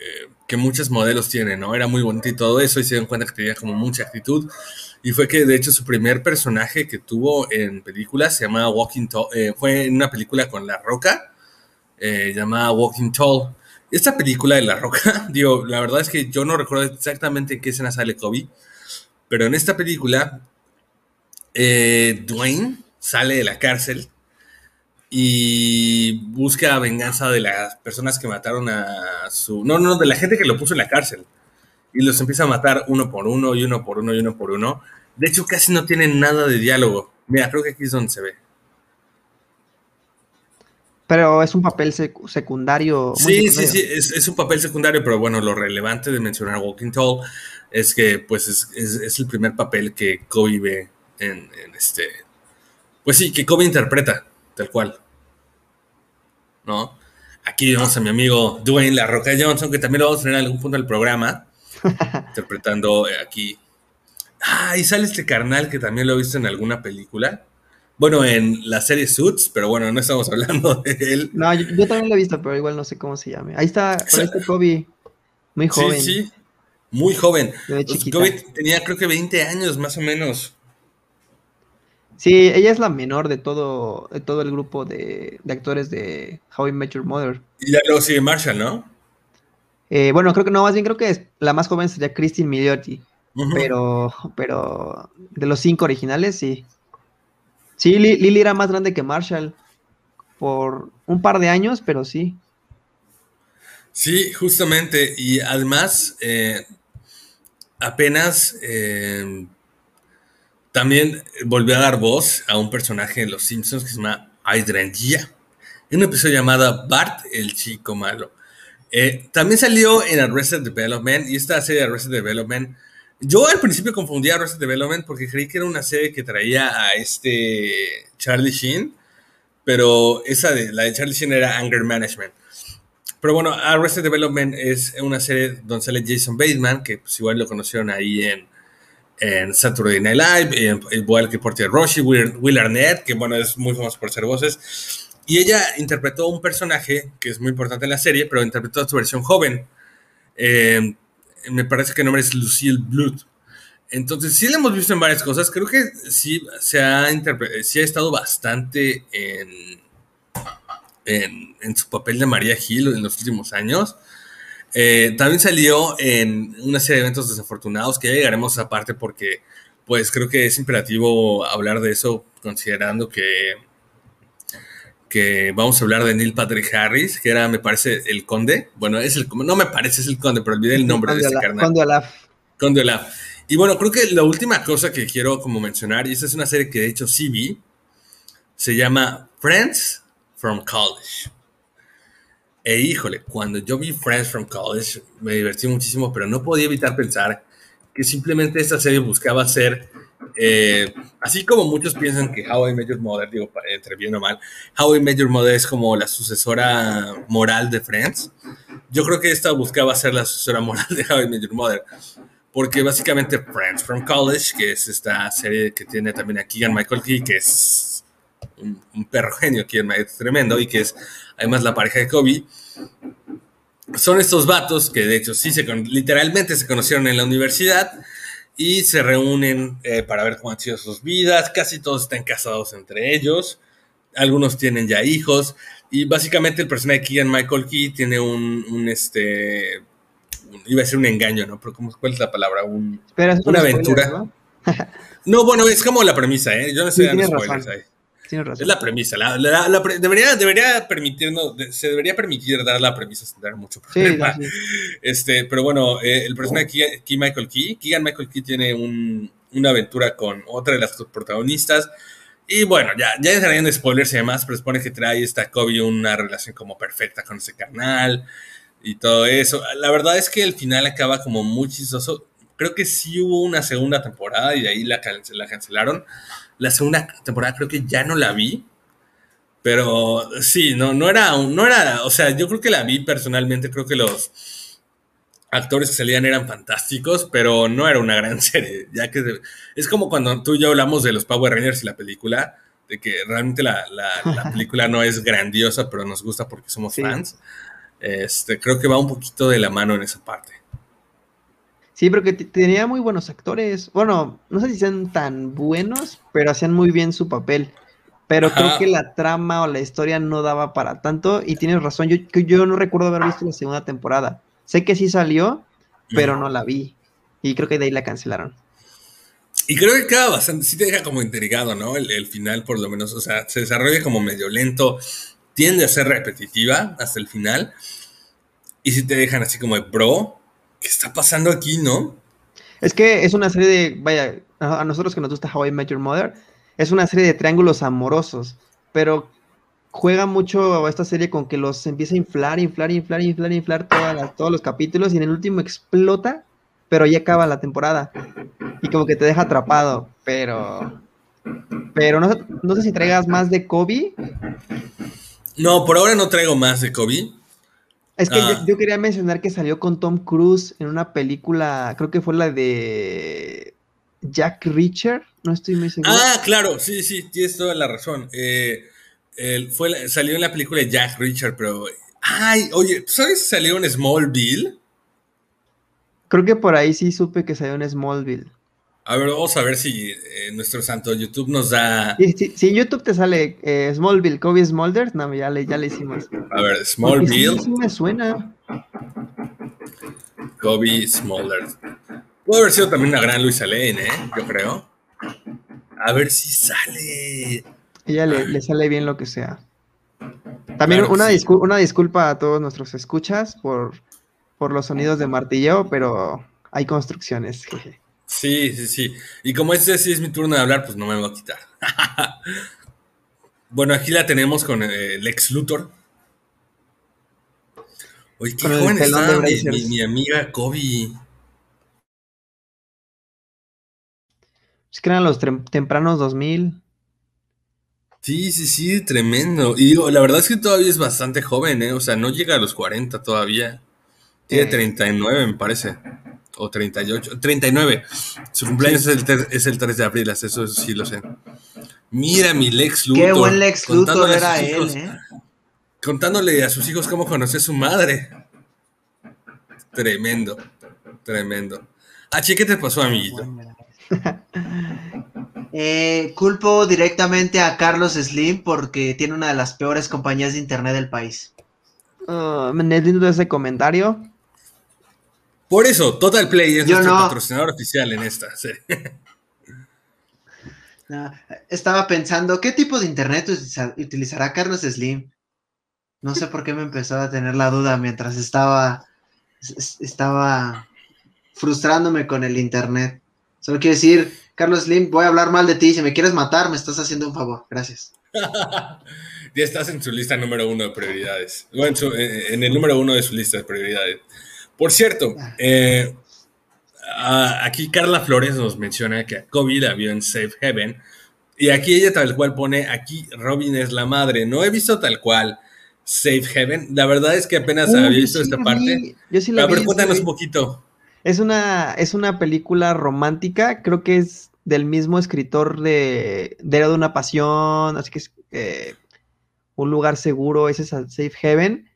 A: eh, que muchos modelos tienen, ¿no? Era muy bonito y todo eso y se dieron cuenta que tenía como mucha actitud. Y fue que de hecho su primer personaje que tuvo en películas se llamaba Walking Tall, fue en una película con La Roca, llamada Walking Tall Esta película de La Roca, digo, la verdad es que yo no recuerdo exactamente en qué escena sale Kobe, pero en esta película, eh, Dwayne sale de la cárcel y busca venganza de las personas que mataron a su... No, no, de la gente que lo puso en la cárcel. Y los empieza a matar uno por uno y uno por uno y uno por uno. De hecho, casi no tienen nada de diálogo. Mira, creo que aquí es donde se ve.
B: Pero es un papel secundario.
A: sí, sí, sí, es, un papel secundario, pero bueno, lo relevante de mencionar a Walking Tall es que pues es, el primer papel que Kobe ve en, este... Pues sí, que Kobe interpreta, tal cual. ¿No? Aquí vemos a mi amigo Dwayne La Roca Johnson, que también lo vamos a tener en algún punto del programa, interpretando eh, aquí. Ah, y sale este carnal que también lo he visto en alguna película. Bueno, en la serie Suits, pero bueno, no estamos hablando de él.
B: No, yo, también lo he visto, pero igual no sé cómo se llame. Ahí está, está Kobe, muy joven.
A: Sí, sí, muy joven. Kobe tenía creo que 20 años más o menos.
B: Sí, ella es la menor de todo, de todo el grupo de, actores de How I Met Your Mother.
A: Y ya luego sigue Marshall, ¿no?
B: Eh, bueno, creo que no, más bien creo que es, la más joven sería Christine Milioti. Pero, pero de los cinco originales, sí. Sí, Lily era más grande que Marshall por un par de años, pero sí.
A: Sí, justamente. Y además, eh, apenas eh, también volvió a dar voz a un personaje de Los Simpsons que se llama Hydrangea, en un episodio llamado Bart, el chico malo. Eh, también salió en Arrested Development y esta serie de Arrested Development yo al principio confundía Arrested Development porque creí que era una serie que traía a este Charlie Sheen, pero esa de la de Charlie Sheen era Anger Management. Pero bueno, Arrested Development es una serie donde sale Jason Bateman, que pues igual lo conocieron ahí en, en Saturday Night Live, igual que Portia Roshi, Will, Arnett, que bueno, es muy famoso por ser voces. Y ella interpretó un personaje que es muy importante en la serie, pero interpretó su versión joven. Eh, me parece que el nombre es Lucille Blood. Entonces, sí la hemos visto en varias cosas. Creo que sí se ha, sí ha estado bastante en, en, su papel de María Gil en los últimos años. Eh, también salió en una serie de eventos desafortunados que ya llegaremos a parte porque pues creo que es imperativo hablar de eso considerando que que vamos a hablar de Neil Patrick Harris, que era, me parece, el conde. Bueno, es el, no me parece, es el conde, pero olvidé el nombre de ese carnal.
B: Conde Olaf.
A: Conde Olaf. Y bueno, creo que la última cosa que quiero como mencionar, y esta es una serie que de hecho sí vi, se llama Friends from College. E híjole, cuando yo vi Friends from College me divertí muchísimo, pero no podía evitar pensar que simplemente esta serie buscaba ser eh, así como muchos piensan que How I Met Your Mother, digo, entre bien o mal, How I Met Your Mother es como la sucesora moral de Friends, yo creo que esta buscaba ser la sucesora moral de How I Met Your Mother. Porque básicamente Friends from College, que es esta serie que tiene también a Keegan Michael Key, que es un, perro genio, Keegan Michael tremendo, y que es además la pareja de Kobe, son estos vatos que de hecho sí se literalmente se conocieron en la universidad y se reúnen eh, para ver cómo han sido sus vidas. Casi todos están casados entre ellos. Algunos tienen ya hijos. Y básicamente el personaje de Keegan Michael Key tiene un, este. iba a ser un engaño, ¿no? Pero ¿cuál es la palabra? Un, una aventura. ¿no? bueno, es como la premisa, ¿eh? Yo no sé dando spoilers ahí. Es la premisa. debería, debería permitirnos, se debería permitir dar la premisa sin dar mucho problema. Este, pero bueno, eh, el personaje de Key, Michael Key, Keegan Michael Key tiene una aventura con otra de las protagonistas. Y bueno, ya, ya entrarían de spoilers y demás, pero supone que trae esta Kobe una relación como perfecta con ese canal y todo eso. La verdad es que el final acaba como muy chistoso. Creo que sí hubo una segunda temporada y de ahí la, la cancelaron. La segunda temporada creo que ya no la vi. Pero sí, no, no era, no era, o sea, yo creo que la vi personalmente, creo que los actores que salían eran fantásticos, pero no era una gran serie, ya que es como cuando tú y yo hablamos de los Power Rangers y la película, de que realmente la, película no es grandiosa, pero nos gusta porque somos fans. Este, creo que va un poquito de la mano en esa parte.
B: Sí, porque tenía muy buenos actores. Bueno, no sé si sean tan buenos, pero hacían muy bien su papel. pero creo que la trama o la historia no daba para tanto y tienes razón, yo, que yo no recuerdo haber visto la segunda temporada. Sé que sí salió, pero no la vi y creo que de ahí la cancelaron.
A: Y creo que queda bastante, sí te deja como intrigado, ¿no? El, el final, por lo menos, o sea, se desarrolla como medio lento, tiende a ser repetitiva hasta el final. Y si te dejan así como de, bro, ¿qué está pasando aquí, no?
B: Es que es una serie de, vaya, a nosotros que nos gusta How I Met Your Mother, es una serie de triángulos amorosos, pero juega mucho esta serie con que los empieza a inflar, inflar, inflar, inflar, inflar las- todos los capítulos y en el último explota, pero ya acaba la temporada y como que te deja atrapado, pero, pero no, no sé si traigas más de Kobe.
A: No, por ahora no traigo más de Kobe.
B: Es que
A: Ah.
B: yo, yo quería mencionar que salió con Tom Cruise en una película, creo que fue la de Jack Reacher, no estoy muy seguro.
A: Ah, claro, sí, sí, tienes toda la razón. Eh, el- fue salió en la película de Jack Richard, pero... Ay, oye, ¿tú sabes si salió en Smallville?
B: Creo que por ahí sí supe que salió en Smallville.
A: A ver, vamos a ver si eh, nuestro santo YouTube nos da...
B: Sí, sí, si en YouTube te sale eh, Smallville, Kobe Smulders, no, ya le, ya le hicimos.
A: A ver,
B: Porque sí,
A: Smallville.
B: sí me suena.
A: Kobe Smollett. Puede haber sido también una gran Luisa Lane, ¿eh? Yo creo. A ver si sale.
B: Ella le, le sale bien lo que sea. También
A: Claro
B: una,
A: sí.
B: discul- una disculpa a todos nuestros escuchas por, por los sonidos de martilleo, pero hay construcciones. jeje.
A: Sí, sí, sí. Y como este sí es mi turno de hablar, pues no me voy a quitar. bueno, aquí la tenemos con eh, Lex Luthor. Oye, qué
B: Con el
A: joven está mi,
B: Brazers.
A: mi- mi amiga Kobe.
B: Es que eran los tempranos 2000.
A: Sí, sí, sí, tremendo. Y digo, la verdad es que todavía es bastante joven, ¿eh? O sea, no llega a los 40 todavía. Tiene
B: Eh.
A: 39, me parece. O 38. 39. Su cumpleaños es, el ter- es el 3 de abril, eso, eso sí lo sé. Mira mi Lex Luthor.
C: Qué buen Lex Luthor era él, ¿eh?
A: Contándole a sus hijos cómo conoció a su madre. Tremendo, tremendo. Ah, che, ¿qué te pasó, amiguito?
C: Eh, culpo directamente a Carlos Slim porque tiene una de las peores compañías de internet del país.
B: Uh, me deslindo de ese comentario.
A: Por eso, Total Play es
C: Yo
A: nuestro
C: no.
A: patrocinador oficial en esta serie.
C: No, estaba pensando, ¿qué tipo de internet utiliza- utilizará Carlos Slim? No sé por qué me empezó a tener la duda mientras estaba, es- estaba frustrándome con el internet. Solo quiero decir, Carlos Slim, voy a hablar mal de ti. Si me quieres matar, me estás haciendo un favor. Gracias.
A: ya estás en su lista número uno de prioridades. Bueno, en, su- en el número uno de su lista de prioridades. Por cierto, eh, a- aquí Carla Flores nos menciona que a Kobe la vio en Safe Heaven. Y aquí ella tal cual pone, aquí Robin es la madre. No he visto tal cual Safe Heaven. La verdad es que apenas había visto
B: sí
A: esta parte.
B: vi, Yo sí la
A: A
B: vi,
A: ver, cuéntanos un poquito.
B: Es una, es una película romántica, creo que es del mismo escritor de Diario de una Pasión, así que es eh, Un lugar seguro, ese es Safe Heaven.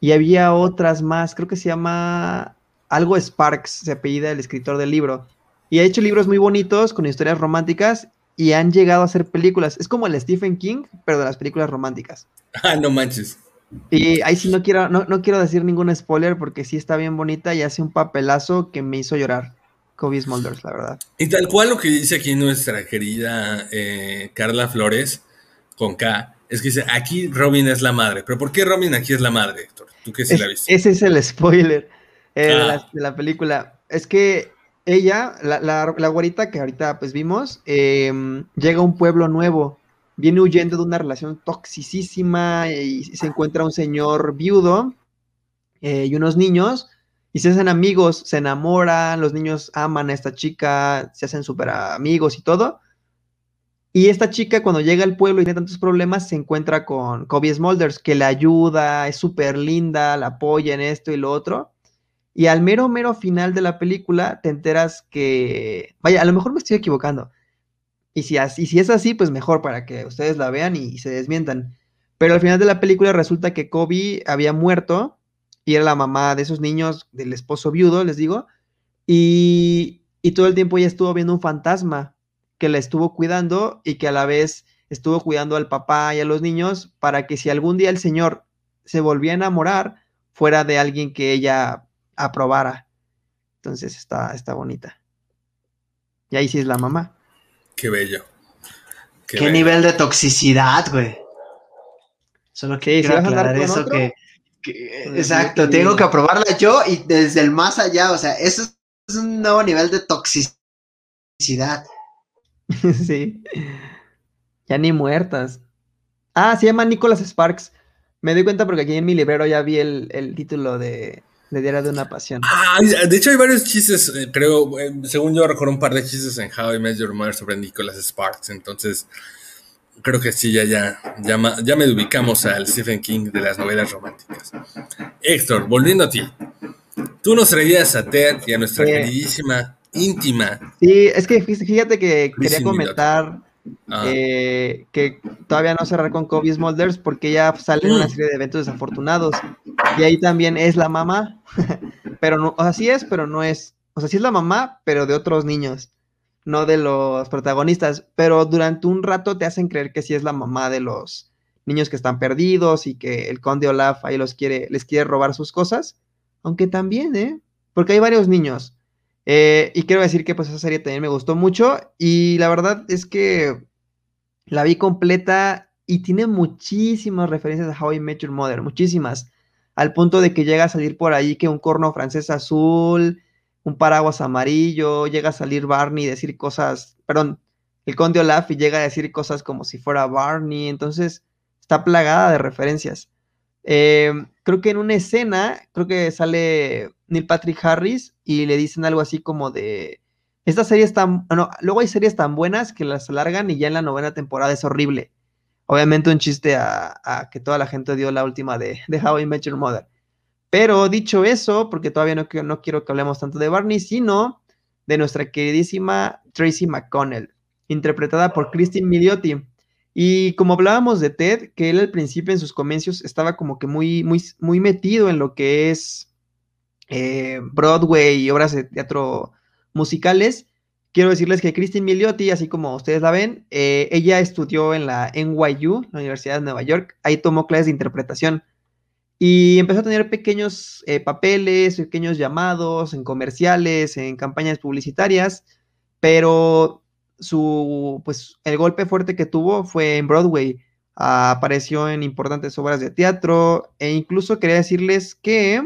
B: Y había otras más, creo que se llama algo Sparks, se apellida el escritor del libro. Y ha hecho libros muy bonitos con historias románticas y han llegado a hacer películas. Es como el Stephen King, pero de las películas románticas.
A: Ah, no manches.
B: Y ahí sí no quiero, no, no quiero decir ningún spoiler porque sí está bien bonita y hace un papelazo que me hizo llorar. Kobe Smulders, la verdad.
A: Y tal cual lo que dice aquí nuestra querida eh, Carla Flores, con K, es que dice, aquí Robin es la madre. ¿Pero por qué Robin aquí es la madre, Héctor? Tú que sí
B: Es-
A: la viste.
B: ese es el spoiler eh, de,
A: Ah.
B: la, de la película. Es que ella, la, la, la güerita que ahorita pues vimos, eh, llega a un pueblo nuevo, viene huyendo de una relación toxicísima y se encuentra un señor viudo eh, y unos niños y se hacen amigos, se enamoran, los niños aman a esta chica, se hacen súper amigos y todo. Y esta chica cuando llega al pueblo y tiene tantos problemas, se encuentra con Kobe Smulders, que le ayuda, es súper linda, la apoya en esto y lo otro. Y al mero, mero final de la película te enteras que, vaya, a lo mejor me estoy equivocando. Y si, así, si es así, pues mejor para que ustedes la vean y, y se desmientan. Pero al final de la película resulta que Kobe había muerto y era la mamá de esos niños, del esposo viudo, les digo. Y, y todo el tiempo ella estuvo viendo un fantasma que la estuvo cuidando y que a la vez estuvo cuidando al papá y a los niños para que si algún día el señor se volvía a enamorar, fuera de alguien que ella aprobara. Entonces está, está bonita. Y ahí sí es la mamá.
A: Qué bello.
C: Qué, nivel de toxicidad, güey. Solo que quiero aclarar eso que, pues exacto, tengo que aprobarla yo y desde el más allá, o sea, eso es un nuevo nivel de toxicidad.
B: sí. Ya ni muertas. Ah, se llama Nicholas Sparks. Me doy cuenta porque aquí en mi librero ya vi el, título de, de Diario de una Pasión.
A: Ah, de hecho hay varios chistes, eh, creo, eh, según yo recuerdo un par de chistes en How I Met Your Mother sobre Nicholas Sparks, entonces creo que sí, ya, ya, ya, ya me ubicamos al Stephen King de las novelas románticas. Héctor, volviendo a ti, tú nos traías a Ted y a nuestra queridísima íntima.
B: Sí, es que fíjate que quería comentar Ah. Eh, que todavía no cerrar con Kobe Smulders porque ya sale una mm. serie de eventos desafortunados. Y ahí también es la mamá, pero no, o sea, sí es, pero no es. O sea, sí es la mamá, pero de otros niños, no de los protagonistas. Pero durante un rato te hacen creer que sí es la mamá de los niños que están perdidos y que el conde Olaf ahí los quiere, les quiere robar sus cosas. Aunque también, ¿eh? Porque hay varios niños. Eh, y quiero decir que pues esa serie también me gustó mucho y la verdad es que la vi completa y tiene muchísimas referencias a How I Met Your Mother, muchísimas, al punto de que llega a salir por ahí que un corno francés azul, un paraguas amarillo, llega a salir Barney y decir cosas, perdón, el conde Olaf y llega a decir cosas como si fuera Barney, entonces está plagada de referencias. Eh, creo que en una escena, creo que sale Neil Patrick Harris y le dicen algo así como de, esta serie está, no, luego hay series tan buenas que las alargan y ya en la novena temporada es horrible. Obviamente un chiste a, que toda la gente dio la última de, de How I Met Your Mother. Pero dicho eso, porque todavía no, no quiero que hablemos tanto de Barney, sino de nuestra queridísima Tracy McConnell, interpretada por Christine Milioti. Y como hablábamos de Ted, que él al principio en sus comienzos estaba como que muy, muy, muy metido en lo que es eh, Broadway y obras de teatro musicales, quiero decirles que Christine Milioti, así como ustedes la ven, eh, ella estudió en la NYU, la Universidad de Nueva York, ahí tomó clases de interpretación. Y empezó a tener pequeños eh, papeles, pequeños llamados en comerciales, en campañas publicitarias, pero su, pues, el golpe fuerte que tuvo fue en Broadway. apareció en importantes obras de teatro e incluso quería decirles que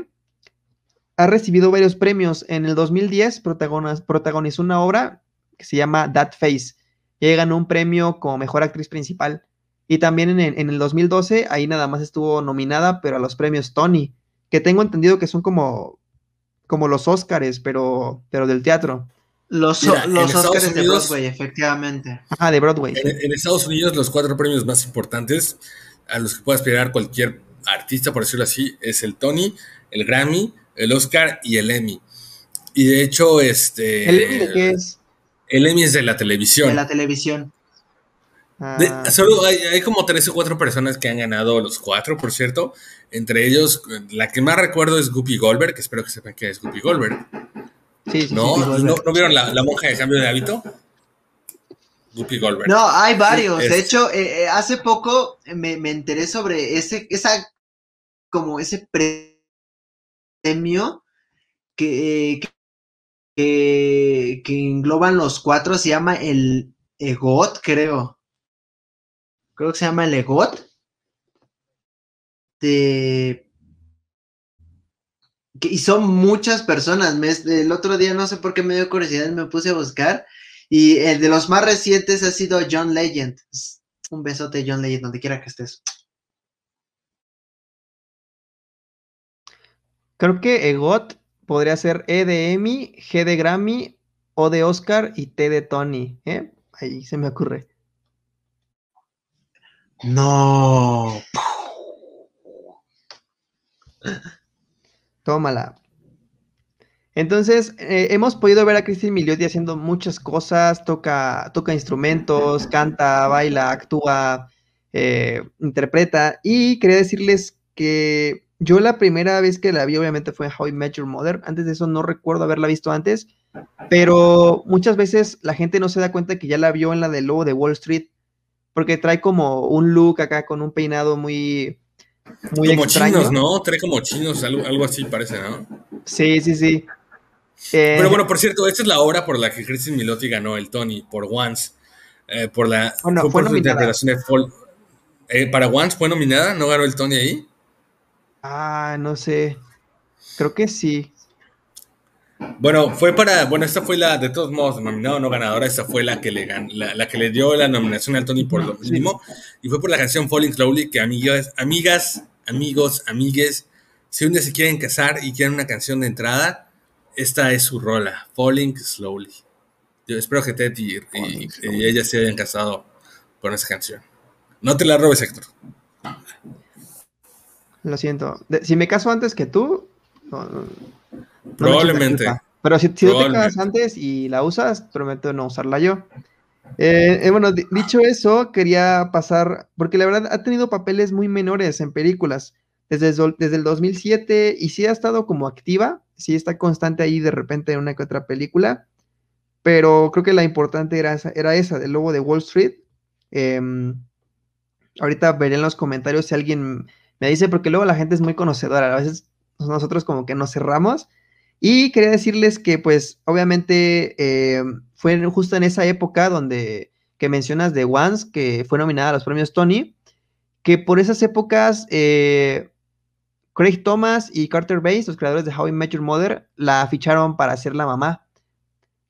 B: ha recibido varios premios. En el 2010 protagonizó una obra que se llama That Face. Y ganó un premio como mejor actriz principal. Y también en, en, el 2012, ahí nada más estuvo nominada, pero a los premios Tony, que tengo entendido que son como, como los Óscares, pero, pero del teatro.
C: Los, los Oscars de Broadway, efectivamente.
B: Ah, de Broadway.
A: En, Estados Unidos, los cuatro premios más importantes a los que puede aspirar cualquier artista, por decirlo así, es el Tony, el Grammy, el Oscar y el Emmy. Y de hecho, este.
B: ¿El Emmy de qué es?
A: El Emmy es de la televisión.
C: De la televisión.
A: Ah. solo hay, hay, como tres o cuatro personas que han ganado los cuatro, por cierto. Entre ellos, la que más recuerdo es Guppy Goldberg, que espero que sepan que es Guppy Goldberg. ¿No? ¿No, vieron la, monja de cambio de hábito? Guppy Goldberg.
C: No, hay varios. De hecho, eh, eh, hace poco me, enteré sobre ese, esa, como ese premio que, que, que, engloban los cuatro, se llama el EGOT, creo. Creo que se llama el EGOT. De y son muchas personas. el otro día no sé por qué me dio curiosidad, me puse a buscar. Y el de los más recientes ha sido John Legend. Un besote, John Legend, donde quiera que estés.
B: Creo que EGOT podría ser E de Emmy, G de Grammy, O de Oscar y T de Tony. ¿eh? Ahí se me ocurre.
C: No.
B: Tómala. Entonces, eh, hemos podido ver a Christine Milioti haciendo muchas cosas, toca, toca instrumentos, canta, baila, actúa, eh, interpreta. Y quería decirles que yo la primera vez que la vi, obviamente, fue en How I Met Your Mother. Antes de eso no recuerdo haberla visto antes, pero muchas veces la gente no se da cuenta que ya la vio en la de Lobo de Wall Street. porque trae como un look acá con un peinado muy, muy
A: como
B: extraño.
A: chinos, ¿no? Trae como chinos, algo, algo así parece, ¿no?
B: Sí, sí, sí. Eh,
A: Pero bueno, por cierto, esta es la obra por la que Kristen Milotti ganó el Tony, por Once. eh, por la
B: Bueno,
A: fue
B: fue
A: por interpretación de Fall. Eh, para Once fue nominada, ¿no ganó el Tony ahí?
B: Ah, no sé. Creo que sí.
A: Bueno, fue para, bueno, esta fue la, de todos modos, nominada o no ganadora, esta fue la que le gan- la, la que le dio la nominación al Tony por lo mínimo, y fue por la canción Falling Slowly, que amigas, amigas, amigos, amigues, si un día se quieren casar y quieren una canción de entrada, esta es su rola, Falling Slowly. Yo espero que Ted y, ella se hayan casado con esa canción. No te la robes, Héctor.
B: Lo siento. De- si me caso antes que tú, no, no- no
A: Probablemente.
B: Pero si, si no te casas antes y la usas, prometo no usarla yo. Eh, eh, bueno, di- dicho eso, quería pasar, porque la verdad ha tenido papeles muy menores en películas desde, desde el 2007 y sí ha estado como activa, sí está constante ahí de repente en una que otra película, pero creo que la importante era esa, era esa del lobo de Wall Street. Em, ahorita veré en los comentarios si alguien me dice, porque luego la gente es muy conocedora, a veces nosotros como que nos cerramos. Y quería decirles que, pues, obviamente eh, fue justo en esa época donde que mencionas de Once, que fue nominada a los premios Tony, que por esas épocas eh, Craig Thomas y Carter Bates, los creadores de How I Met Your Mother, la ficharon para ser la mamá,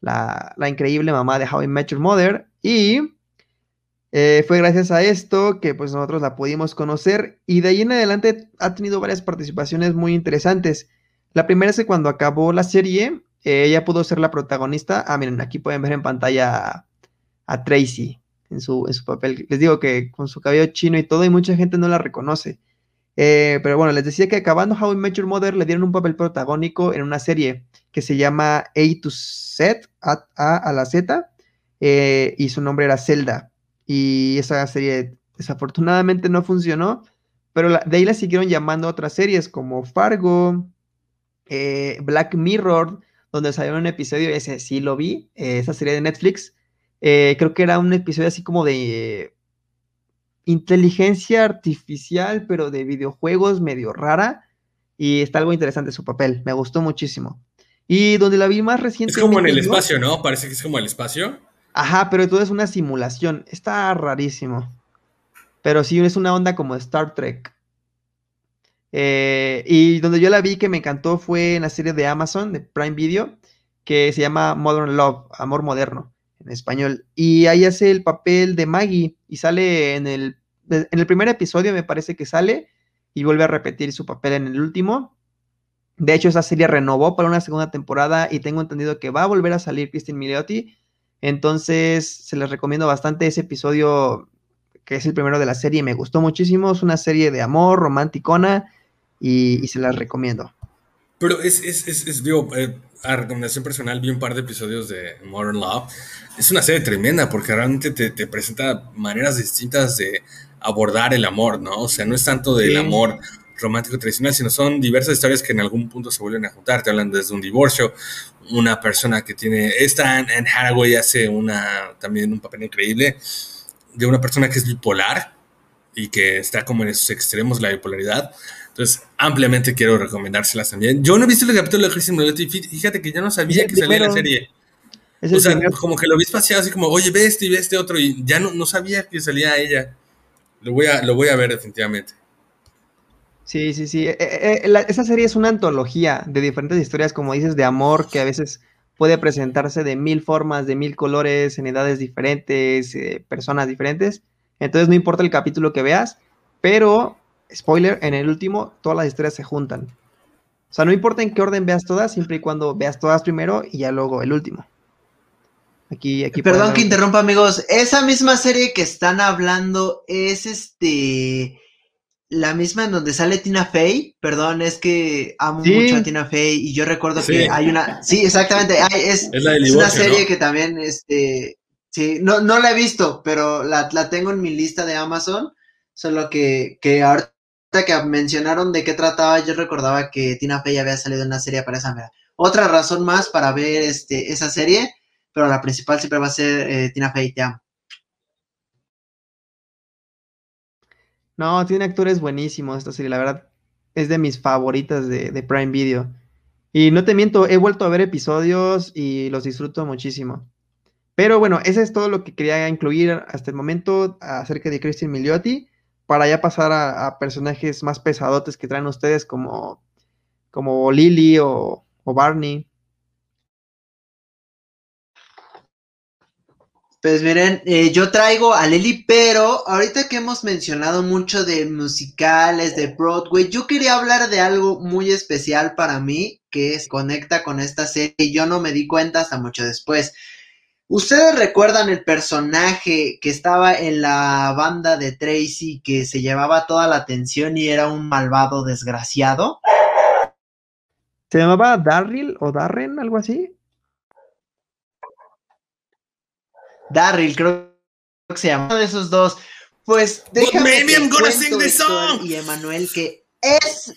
B: la, la increíble mamá de How I Met Your Mother. Y eh, fue gracias a esto que pues nosotros la pudimos conocer y de ahí en adelante ha tenido varias participaciones muy interesantes. La primera es que cuando acabó la serie, ella pudo ser la protagonista. Ah, miren, aquí pueden ver en pantalla a, Tracy en su, en su papel. Les digo que con su cabello chino y todo, y mucha gente no la reconoce. Eh, pero bueno, les decía que acabando How I Met Mother le dieron un papel protagónico en una serie que se llama A to Z, A, A a la Z, eh, y su nombre era Zelda. Y esa serie desafortunadamente no funcionó, pero la- de ahí la siguieron llamando otras series como Fargo, eh, Black Mirror, donde salió un episodio, ese sí lo vi, eh, esa serie de Netflix. eh, creo que era un episodio así como de inteligencia artificial, pero de videojuegos medio rara. Y está algo interesante su papel, me gustó muchísimo. Y donde la vi más
A: Es
B: recientemente.
A: como en el espacio, ¿no? Parece que es como el espacio.
B: Ajá, pero todo es una simulación. Está rarísimo. Pero sí es una onda como Star Trek. Eh, y donde yo la vi que me encantó fue en la serie de Amazon, de Prime Video, que se llama Modern Love, Amor Moderno, en español. Y ahí hace el papel de Maggie y sale en el, en el primer episodio, me parece que sale, y vuelve a repetir su papel en el último. De hecho, esa serie renovó para una segunda temporada y tengo entendido que va a volver a salir Kristen Milioti. Entonces, se les recomiendo bastante ese episodio, que es el primero de la serie. Me gustó muchísimo. Es una serie de amor, romanticona, y, y se las recomiendo.
A: Pero es, es, es, es, digo, eh, a recomendación personal, vi un par de episodios de Modern Love. Es una serie tremenda porque realmente te, te presenta maneras distintas de abordar el amor, ¿no? O sea, no es tanto del
B: Sí.
A: amor romántico tradicional, sino son diversas historias que en algún punto se vuelven a juntar. Te hablan desde un divorcio, una persona que tiene. Esta Anne Hathaway hace una, también un papel increíble de una persona que es bipolar y que está como en esos extremos, la bipolaridad. Entonces, ampliamente quiero recomendárselas también. Yo no he visto el capítulo de Kristen Milotti, fí- fíjate que ya no sabía que salía la serie. O sea,
B: primer-
A: como que lo vi espaciado así como, oye, ve este y ve este otro, y ya no, no sabía que salía ella. Lo voy a, lo voy a ver definitivamente.
B: Sí, sí, sí. Eh, eh, eh, la- esa serie es una antología de diferentes historias, como dices, de amor, que a veces puede presentarse de mil formas, de mil colores, en edades diferentes, eh, personas diferentes. Entonces no importa el capítulo que veas, pero, spoiler, en el último todas las historias se juntan. O sea, no importa en qué orden veas todas, siempre y cuando veas todas primero y ya luego el último. Aquí, aquí
C: Perdón que interrumpa, amigos. Esa misma serie que están hablando es este. La misma en donde sale Tina Fey. Perdón, es que amo
B: Sí.
C: mucho a Tina Fey y yo recuerdo
A: Sí.
C: que hay una. Sí, exactamente. hay- es,
A: Es la del
C: es una serie
A: ¿no?
C: que también, este. Sí, no, no la he visto, pero la, la tengo en mi lista de Amazon. Solo que, que ahorita que mencionaron de qué trataba, yo recordaba que Tina Fey había salido en una serie para esa. Otra razón más para ver este, esa serie, pero la principal siempre va a ser eh, Tina Fey, te amo.
B: No, tiene actores buenísimos esta serie, la verdad es de mis favoritas de, Prime Video. Y no te miento, he vuelto a ver episodios y los disfruto muchísimo. Pero bueno, eso es todo lo que quería incluir hasta el momento acerca de Christian Milioti, para ya pasar a, personajes más pesadotes que traen ustedes como, como Lily o, o Barney.
C: Pues miren, eh, yo traigo a Lily, pero ahorita que hemos mencionado mucho de musicales, de Broadway, yo quería hablar de algo muy especial para mí que se conecta con esta serie y yo no me di cuenta hasta mucho después. ¿Ustedes recuerdan el personaje que estaba en la banda de Tracy que se llevaba toda la atención y era un malvado desgraciado?
B: ¿Se llamaba Darryl o Darren, algo así?
C: Darryl, creo que se llama de esos dos. Pues déjame y Emanuel que es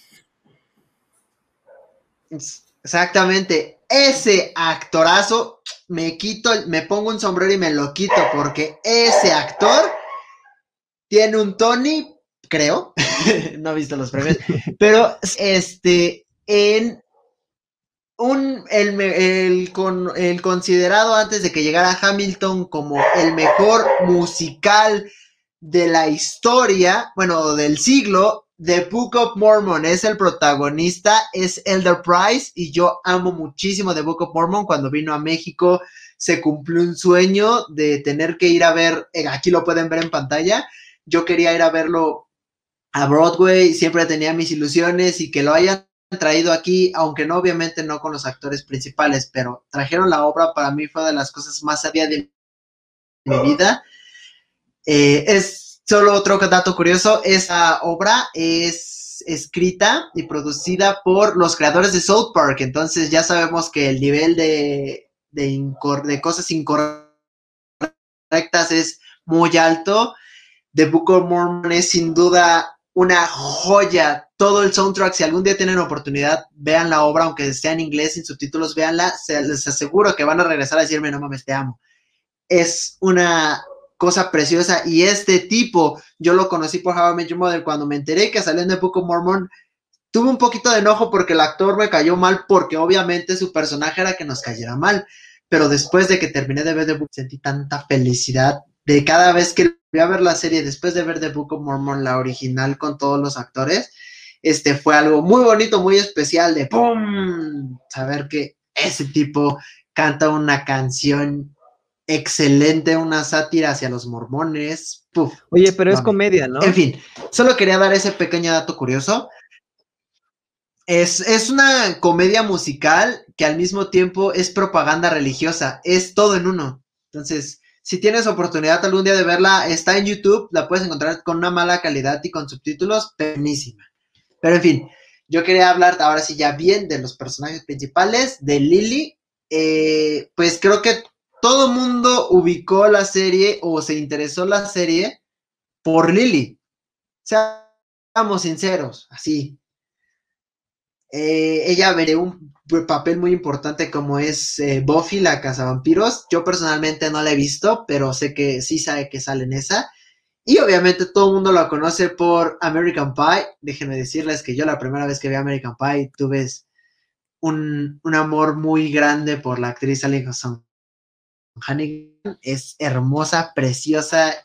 C: exactamente ese actorazo me quito, me pongo un sombrero y me lo quito porque ese actor tiene un Tony, creo, no he visto los premios, pero este en un, el, con, el considerado antes de que llegara Hamilton como el mejor musical de la historia, bueno, del siglo, The Book of Mormon es el protagonista, es Elder Price y yo amo muchísimo The Book of Mormon. Cuando vino a México se cumplió un sueño de tener que ir a ver, eh, aquí lo pueden ver en pantalla, yo quería ir a verlo a Broadway, siempre tenía mis ilusiones y que lo hayan traído aquí, aunque no obviamente no con los actores principales, pero trajeron la obra, para mí fue de las cosas más sabias de mi vida. Eh, es solo otro dato curioso, esa obra es escrita y producida por los creadores de South Park, entonces ya sabemos que el nivel de cosas incorrectas es muy alto. The Book of Mormon es sin duda una joya. Todo el soundtrack, si algún día tienen oportunidad, vean la obra, aunque sea en inglés, sin subtítulos, véanla. Se, les aseguro que van a regresar a decirme, no mames, te amo. Es una cosa preciosa. Y este tipo, yo lo conocí por How I Met Your Mother. Cuando me enteré que salió en The Book of Mormon, tuve un poquito de enojo porque el actor me cayó mal, porque obviamente su personaje era que nos cayera mal. Pero después de que terminé de ver The Book, sentí tanta felicidad de cada vez que voy a ver la serie, después de ver The Book of Mormon, la original con todos los actores, este fue algo muy bonito, muy especial de ¡pum! Saber que ese tipo canta una canción excelente, una sátira hacia los mormones.
B: Oye, pero es comedia, ¿no?
C: En fin, solo quería dar ese pequeño dato curioso. Es, es, una comedia musical que al mismo tiempo es propaganda religiosa, es todo en uno. Entonces, si tienes oportunidad algún día de verla, está en YouTube, la puedes encontrar con una mala calidad y con subtítulos, buenísima. Pero en fin, yo quería hablar ahora sí ya bien de los personajes principales, de Lily. Eh, pues creo que todo mundo ubicó la serie o se interesó la serie por Lily. Seamos sinceros, así. Eh, ella veré un papel muy importante como es eh, Buffy, la cazavampiros. Yo personalmente no la he visto, pero sé que sí sabe que sale en esa. Y obviamente todo el mundo la conoce por American Pie. Déjenme decirles que yo la primera vez que vi American Pie tuve un, un amor muy grande por la actriz Alison Hannigan. Es hermosa, preciosa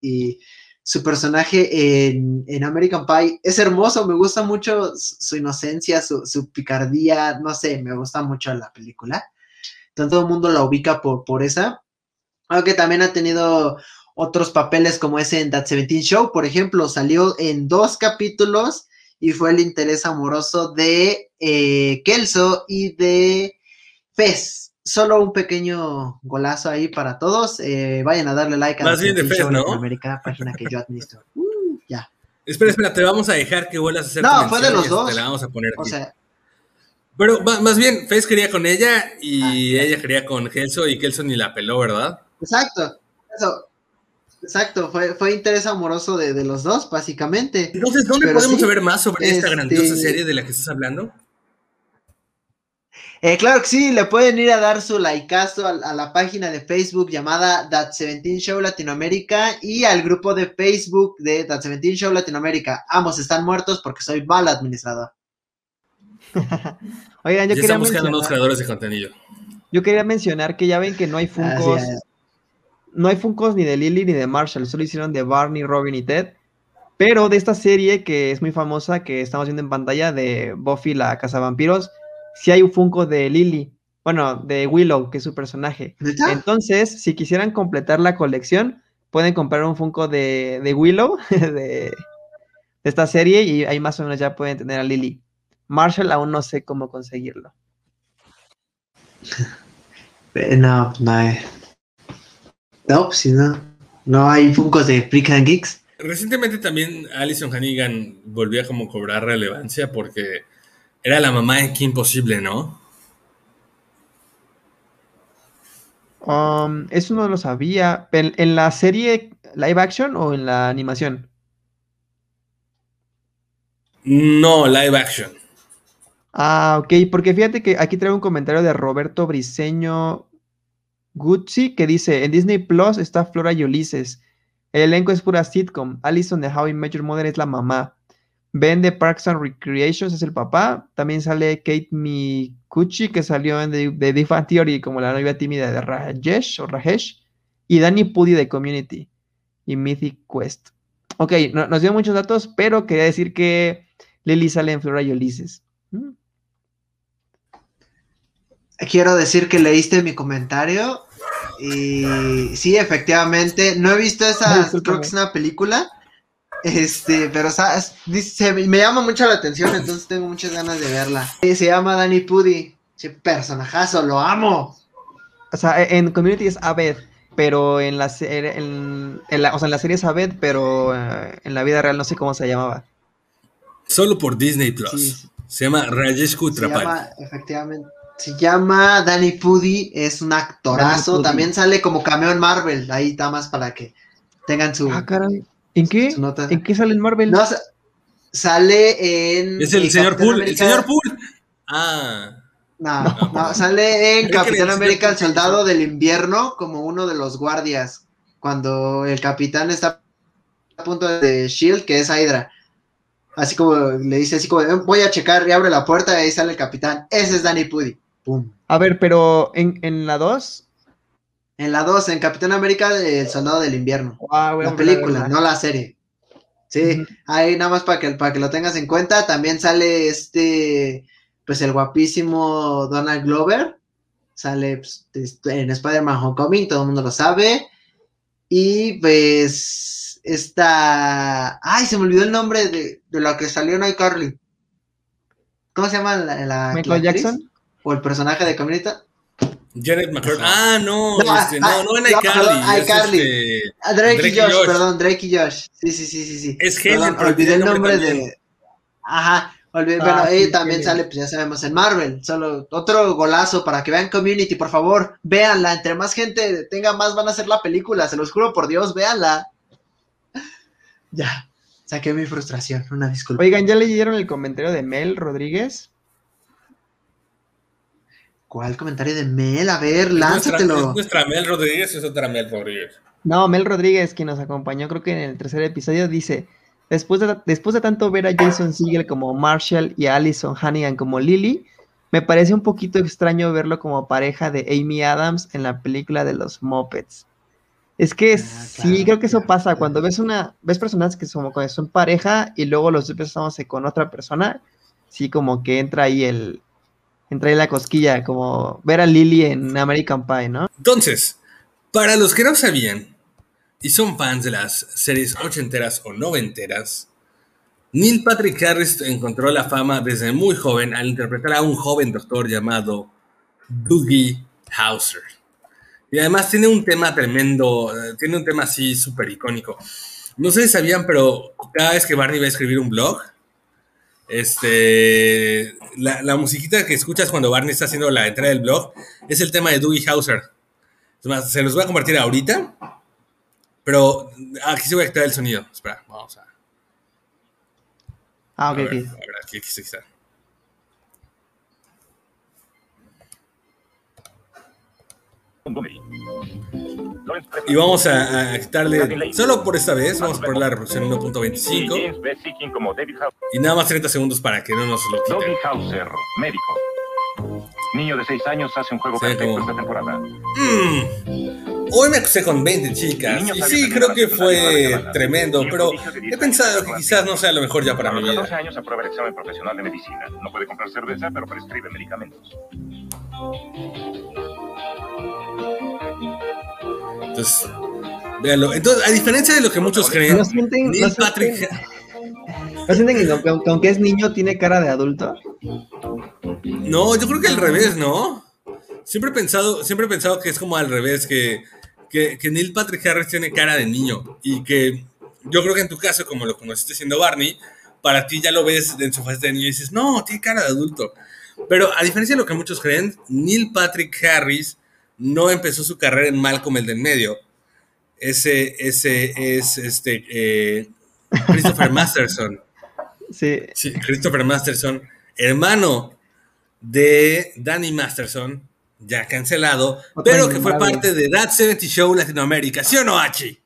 C: y su personaje en, American Pie es hermoso, me gusta mucho su, inocencia, su, picardía, no sé, me gusta mucho la película. Entonces todo el mundo la ubica por, por esa. Aunque también ha tenido otros papeles como ese en That 17 Show, por ejemplo, salió en dos capítulos y fue el interés amoroso de eh, Kelso y de Fez solo un pequeño golazo ahí para todos. Eh, vayan a darle like a
A: Más bien de Fez, ¿no?
C: América, página que yo administro. Uh, ya.
A: Espera, espera, te vamos a dejar que vuelvas a hacer
C: No, fue de los dos.
A: Te la vamos a poner aquí. O sea, pero más bien, Fez quería con ella y ah, ella quería con Kelso y Kelso ni la peló, ¿verdad?
C: Exacto, eso. Exacto, fue, fue interés amoroso de, de los dos, básicamente.
A: Entonces, ¿dónde podemos saber más sobre esta grandiosa este serie de la que estás hablando?
C: Eh, claro que sí, le pueden ir a dar su likeazo a, a la página de Facebook llamada That 17 Show Latinoamérica y al grupo de Facebook de That 17 Show Latinoamérica. Ambos están muertos porque soy mal administrador.
B: Oigan, yo
A: Ya
B: quería, mencionar,
A: nuevos creadores de contenido.
B: yo quería mencionar que ya ven que no hay Funkos, no hay Funkos ni de Lily ni de Marshall, solo hicieron de Barney, Robin y Ted. Pero de esta serie que es muy famosa, que estamos viendo en pantalla, de Buffy la Cazavampiros, sí hay un Funko de Lily, bueno, de Willow, que es su personaje.
C: ¿Neta?
B: Entonces, si quisieran completar la colección, pueden comprar un Funko de, de Willow, de, de esta serie, y ahí más o menos ya pueden tener a Lily. Marshall aún no sé cómo conseguirlo.
C: No, no hay. No, pues si no. No hay Funkos de Freak and Geeks.
A: Recientemente también Alison Hannigan volvió a como cobrar relevancia porque era la mamá en Kim Possible, ¿no?
B: Um, eso no lo sabía. ¿En, en la serie live action o en la animación?
A: No, live action.
B: Ah, ok, porque fíjate que aquí traigo un comentario de Roberto Briseño Gucci que dice, en Disney Plus está Flora y Ulises. El elenco es pura sitcom. Allison de How I Met Your Mother es la mamá. Ben de Parks and Recreations es el papá. También sale Kate Mikuchi, que salió en The, Theory como la novia tímida de Rajesh o Rajesh. Y Danny Pudi de Community y Mythic Quest. Ok, no- nos dio muchos datos, pero quería decir que Lily sale en Flora y Ulises. Mm.
C: Quiero decir que leíste mi comentario. Y sí, efectivamente. No he visto
B: Ay,
C: esa.
B: discúlpame.
C: Creo que es una película. Este, pero ¿sabes? Dice- me llama mucho la atención, entonces tengo muchas ganas de verla. Sí, Se llama Danny Pudi. Ese personajazo, lo amo.
B: O sea, e- en Community es Abed, pero en la, serie- en, en la, o sea, en la serie es Abed, pero eh, en la vida real no sé cómo se llamaba.
A: Solo por Disney Plus.
B: Sí.
A: Se llama Rajesh
C: Se
A: Kutrapali.
C: llama, efectivamente. Se llama Danny Pudi, es un actorazo. También sale como cameo en Marvel. Ahí está más para que tengan su,
B: Ah, caray. ¿En qué? ¿En qué sale en Marvel?
C: No, sa- sale en.
A: Es el señor
C: Capitán
A: Pool. El señor Pool. Ah.
C: No,
A: No.
C: no, sale en Capitán América, el soldado del invierno, como uno de los guardias. Cuando el capitán está a punto de Shield, que es Hydra. Así como le dice, así como, "Eh, voy a checar y abre la puerta y ahí sale el capitán. Ese es Danny Pudi. Pum.
B: A ver, pero en, en la 2.
C: En la 2, en Capitán América, el soldado del invierno.
B: Ah,
C: La película, no la serie. Sí, ahí nada más para que, para que lo tengas en cuenta. También sale este, pues el guapísimo Donald Glover. Sale pues, este, en Spider-Man Homecoming, todo el mundo lo sabe. Y pues esta... Ay, se me olvidó el nombre de, de la que salió en iCarly. ¿Cómo se llama la, la-
B: Michael
C: la?
B: Jackson.
C: ¿O el personaje de Community?
A: Janet McCord. Ah, no.
C: No,
A: este,
C: ah,
A: no, no en iCarly.
C: perdón,
A: es
C: iCarly.
A: este,
C: Ah, Drake,
A: Drake
C: y Josh,
A: Josh.
C: perdón, Drake y Josh. Sí, sí, sí, sí, sí.
A: Es Helen,
C: Perdón, olvidé el nombre
A: también.
C: de. Ajá, olvidé.
B: Ah,
C: bueno,
B: sí,
C: ella también
B: Helen.
C: sale, pues ya sabemos, en Marvel. Solo otro golazo para que vean Community, por favor. Véanla. Entre más gente tenga más, van a hacer la película. Se los juro por Dios, véanla. Ya, saqué mi frustración. Una disculpa.
B: Oigan, ¿ya leyeron el comentario de Mel Rodríguez?
C: ¿Cuál comentario de Mel? A ver,
A: Es nuestra,
C: lánzatelo.
A: es nuestra Mel Rodríguez, es otra Mel Rodríguez.
B: No, Mel Rodríguez, quien nos acompañó, creo que en el tercer episodio, dice: Después de, después de tanto ver a Jason Segel como Marshall y a Allison Hannigan como Lily, me parece un poquito extraño verlo como pareja de Amy Adams en la película de los Muppets. Es que
C: Ah,
B: sí,
C: claro,
B: creo que eso
C: claro,
B: pasa
C: claro.
B: cuando ves una, ves personas que son, son pareja y luego los empezamos con otra persona, sí, como que entra ahí el, entra ahí la cosquilla, como ver a Lily en American Pie, ¿no?
A: Entonces, para los que no sabían y son fans de las series ochenteras o noventeras, Neil Patrick Harris encontró la fama desde muy joven al interpretar a un joven doctor llamado Doogie Hauser. Y además tiene un tema tremendo, eh, tiene un tema así súper icónico. No sé si sabían, pero cada vez que Barney va a escribir un blog, este, la, la musiquita que escuchas cuando Barney está haciendo la entrada del blog es el tema de Doogie Hauser. Es más, se los voy a compartir ahorita, pero aquí se voy a quitar el sonido. Espera, vamos a,
B: Ah,
A: a
B: ok,
A: ver, a ver, aquí, aquí está. Y vamos a, a quitarle, solo por esta vez, vamos a poner la reproducción 1.25. Y nada más 30 segundos para que no nos lo quiten.
D: Hauser, médico. Niño de 6 años hace un juego
A: Sí,
D: perfecto
A: como-
D: esta temporada.
A: Mm, Hoy me acusé con 20 chicas. Y sí, creo que fue tremendo, pero he pensado que quizás no sea lo mejor ya para
D: A
A: mi
D: los 14
A: vida.
D: años aprueba el examen profesional de medicina. No puede comprar cerveza, pero prescribe medicamentos.
A: Entonces, véanlo. Entonces, a diferencia de lo que muchos creen,
B: ¿No sienten,
A: Neil
B: no sienten-
A: Patrick.
B: ¿no sienten que aunque es niño tiene cara de adulto?
A: No, yo creo que al revés, ¿no? Siempre he pensado, siempre he pensado que es como al revés, que, que, que Neil Patrick Harris tiene cara de niño y que yo creo que en tu caso, como lo conociste siendo Barney, para ti ya lo ves en su fase de niño y dices, no, tiene cara de adulto. Pero a diferencia de lo que muchos creen, Neil Patrick Harris no empezó su carrera en Malcolm el del medio. Ese, ese es este eh, Christopher Masterson.
B: Sí.
A: Sí, Christopher Masterson, hermano de Danny Masterson, ya cancelado, pero que fue parte de That 70 Show Latinoamérica, ¿sí o no, Hachi?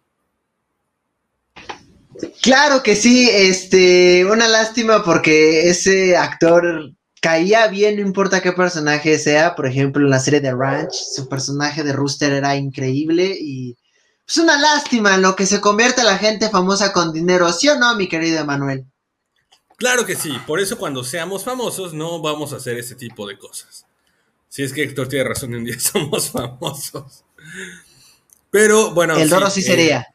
C: Claro que sí, este, una lástima porque ese actor caía bien, no importa qué personaje sea, por ejemplo, en la serie de Ranch, su personaje de Rooster era increíble y es una lástima en lo que se convierte la gente famosa con dinero, ¿sí o no, mi querido Emanuel?
A: Claro que sí, por eso cuando seamos famosos no vamos a hacer ese tipo de cosas. Si es que Héctor tiene razón, un día somos famosos. Pero bueno.
C: El Doro sí
A: eh,
C: sería.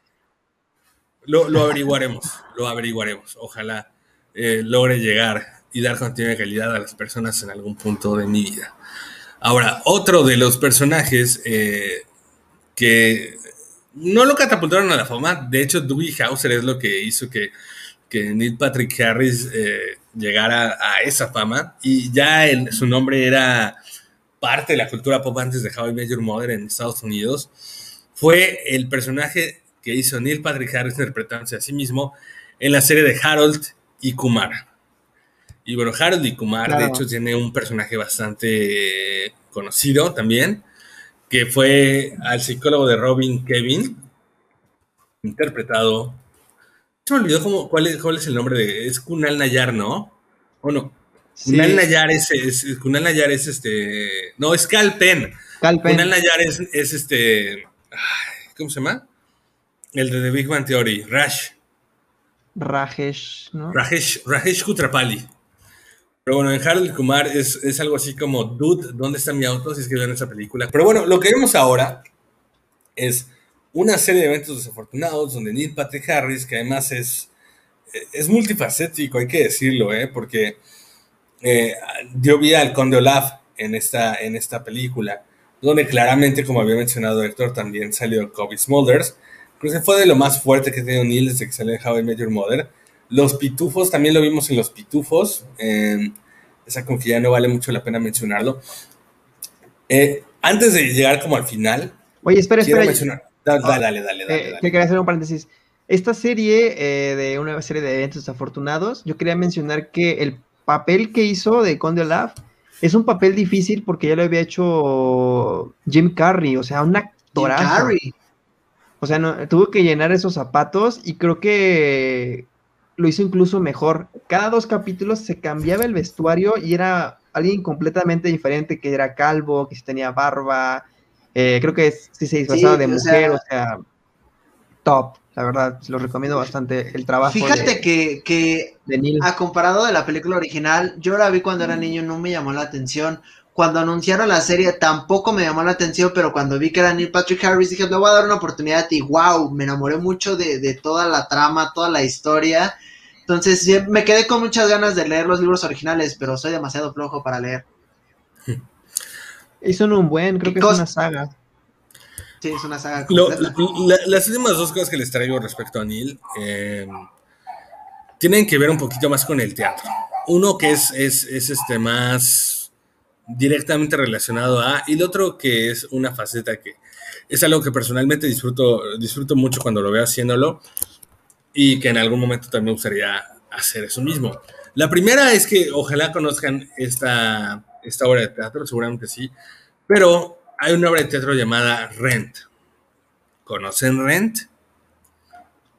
A: Lo, lo averiguaremos, lo averiguaremos. Ojalá eh, logre llegar y dar calidad a las personas en algún punto de mi vida. Ahora, otro de los personajes eh, que no lo catapultaron a la fama, de hecho, Dewey Hauser es lo que hizo que, que Neil Patrick Harris eh, llegara a esa fama y ya su nombre era parte de la cultura pop antes de How I Met Your Mother en Estados Unidos. Fue el personaje que hizo Neil Patrick Harris interpretándose a sí mismo en la serie de Harold y Kumar. Y bueno, Harold y Kumar, de hecho, tiene un personaje bastante conocido también, que fue al psicólogo de Robin Kevin, interpretado. Se me olvidó cómo, cuál, es, cuál es el nombre de. Es Kunal Nayar, ¿no? ¿O no?
B: sí.
A: Kunal Nayar es, es- Kunal Nayar es este. No, es Cal Penn.
B: Cal Penn.
A: Kunal Nayar es, es este. ay, ¿Cómo se llama? El de The Big Bang Theory, Rash.
B: Rajesh, ¿no?
A: Rajesh, Rajesh Kutrapali. Pero bueno, en Harold Kumar es, es algo así como, dude, ¿dónde está mi auto? Si es que vieron esa película. Pero bueno, lo que vemos ahora es una serie de eventos desafortunados donde Neil Patrick Harris, que además es, es multifacético, hay que decirlo, ¿eh? porque eh, dio vida al Conde Olaf en esta, en esta película, donde claramente, como había mencionado Héctor, también salió Kobe Smulders. Creo que fue de lo más fuerte que ha tenido Neil desde que salió en How I Met Your Mother. Los pitufos, también lo vimos en Los Pitufos. eh, esa ya no vale mucho la pena mencionarlo. Eh, antes de llegar como al final,
B: Oye, espera, espera.
A: mencionar. Da- da- dale, dale, dale.
B: Eh,
A: dale.
B: que quería hacer un paréntesis. Esta serie eh, de una serie de eventos desafortunados, yo quería mencionar que el papel que hizo de Conde Olaf es un papel difícil porque ya lo había hecho Jim Carrey, o sea, un
C: Jim
B: actorazo.
C: Carrey.
B: O sea, no, tuvo que llenar esos zapatos y creo que lo hizo incluso mejor. Cada dos capítulos se cambiaba el vestuario y era alguien completamente diferente, que era calvo, que tenía barba, eh, creo que es- sí se disfrazaba
C: Sí,
B: de
C: o
B: mujer,
C: sea-
B: o sea, top, la verdad, se lo recomiendo bastante el trabajo
C: Fíjate
B: de,
C: que, que
B: de Neil.
C: a comparado de la película original, yo la vi cuando era niño, no me llamó la atención. Cuando anunciaron la serie tampoco me llamó la atención, pero cuando vi que era Neil Patrick Harris dije, le voy a dar una oportunidad y wow, me enamoré mucho de, de toda la trama, toda la historia. Entonces me quedé con muchas ganas de leer los libros originales, pero soy demasiado flojo para leer.
B: Hizo un buen, creo
C: ¿Qué
B: que es una saga.
C: Sí, es una saga
A: Lo-
C: completa.
A: la- las últimas dos cosas que les traigo respecto a Neil eh, tienen que ver un poquito más con el teatro. Uno que es, es, es este más directamente relacionado a, y el otro que es una faceta que es algo que personalmente disfruto, disfruto mucho cuando lo veo haciéndolo y que en algún momento también me gustaría hacer eso mismo. La primera es que ojalá conozcan esta, esta obra de teatro, seguramente sí, pero hay una obra de teatro llamada Rent. ¿Conocen Rent?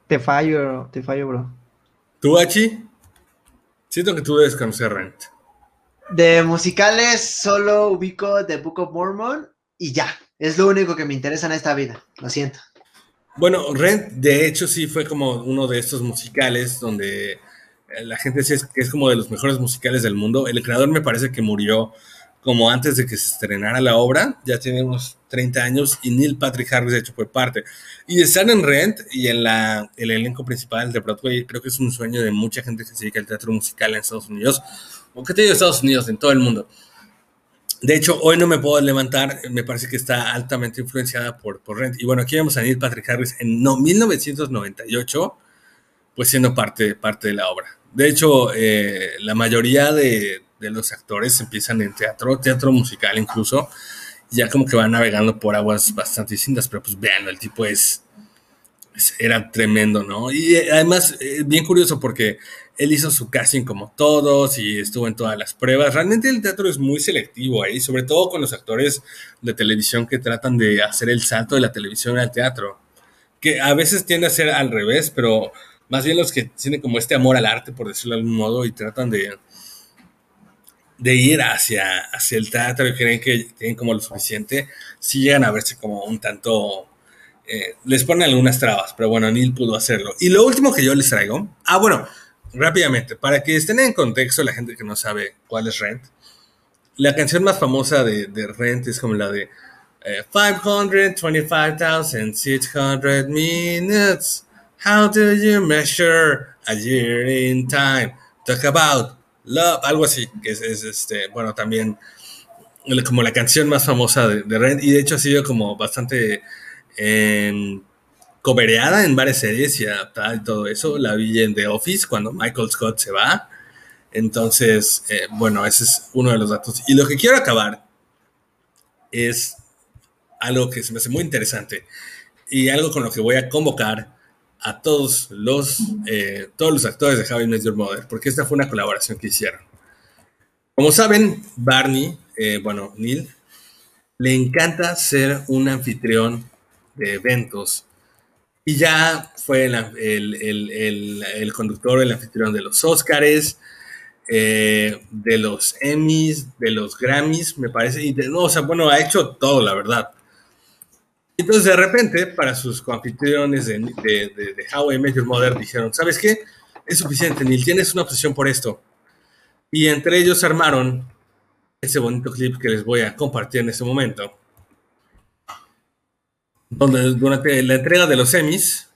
B: Te fallo, te fallo, bro.
A: ¿Tú, Hachi? Siento que tú debes conocer Rent.
C: De musicales solo ubico The Book of Mormon y ya. Es lo único que me interesa en esta vida. Lo siento.
A: Bueno, Rent, de hecho, sí fue como uno de estos musicales donde eh, la gente que es como de los mejores musicales del mundo. El creador me parece que murió como antes de que se estrenara la obra, ya tiene unos 30 años, y Neil Patrick Harris, de hecho, fue parte. Y estar en Rent y en la, el elenco principal de Broadway, creo que es un sueño de mucha gente que se dedica al teatro musical en Estados Unidos, o que te digo Estados Unidos, en todo el mundo. De hecho, hoy no me puedo levantar, me parece que está altamente influenciada por, por Rent. Y bueno, aquí vemos a Neil Patrick Harris en no, 1998, pues siendo parte, parte de la obra. De hecho, eh, la mayoría de, de los actores empiezan en teatro, teatro musical incluso, ya como que van navegando por aguas bastante distintas, pero pues vean, el tipo es, era tremendo, ¿no? Y además, eh, bien curioso porque él hizo su casting como todos y estuvo en todas las pruebas. Realmente el teatro es muy selectivo ahí, sobre todo con los actores de televisión que tratan de hacer el salto de la televisión al teatro, que a veces tiende a ser al revés, pero más bien los que tienen como este amor al arte, por decirlo de algún modo, y tratan de de ir hacia, hacia el teatro y creen que tienen como lo suficiente, si llegan a verse como un tanto... Eh, les ponen algunas trabas, pero bueno, Neil pudo hacerlo. Y lo último que yo les traigo, ah, bueno, rápidamente, para que estén en contexto la gente que no sabe cuál es Rent, la canción más famosa de, de Rent es como la de eh, 525,600 minutes. How do you measure a year in time? Talk about Love, algo así, que es, este, bueno, también como la canción más famosa de, Rent, y de hecho ha sido como bastante eh, cobereada en varias series y adaptada y todo eso. La vi en The Office cuando Michael Scott se va. Entonces, eh, bueno, ese es uno de los datos. Y lo que quiero acabar es algo que se me hace muy interesante y algo con lo que voy a convocar a todos los, eh, todos los actores de Javi Met Your Mother, porque esta fue una colaboración que hicieron. Como saben, Barney, eh, bueno, Neil, le encanta ser un anfitrión de eventos y ya fue el, el, el, el conductor, el anfitrión de los Oscars, eh, de los Emmys, de los Grammys, me parece, y de, no, o sea, bueno, ha hecho todo, la verdad. Entonces, de repente, para sus coanfitriones de, de, de, de How I Met Your Mother, dijeron, ¿sabes qué? Es suficiente, Neil, tienes una obsesión por esto. Y entre ellos armaron ese bonito clip que les voy a compartir en este momento. Donde durante la entrega de los Emmys,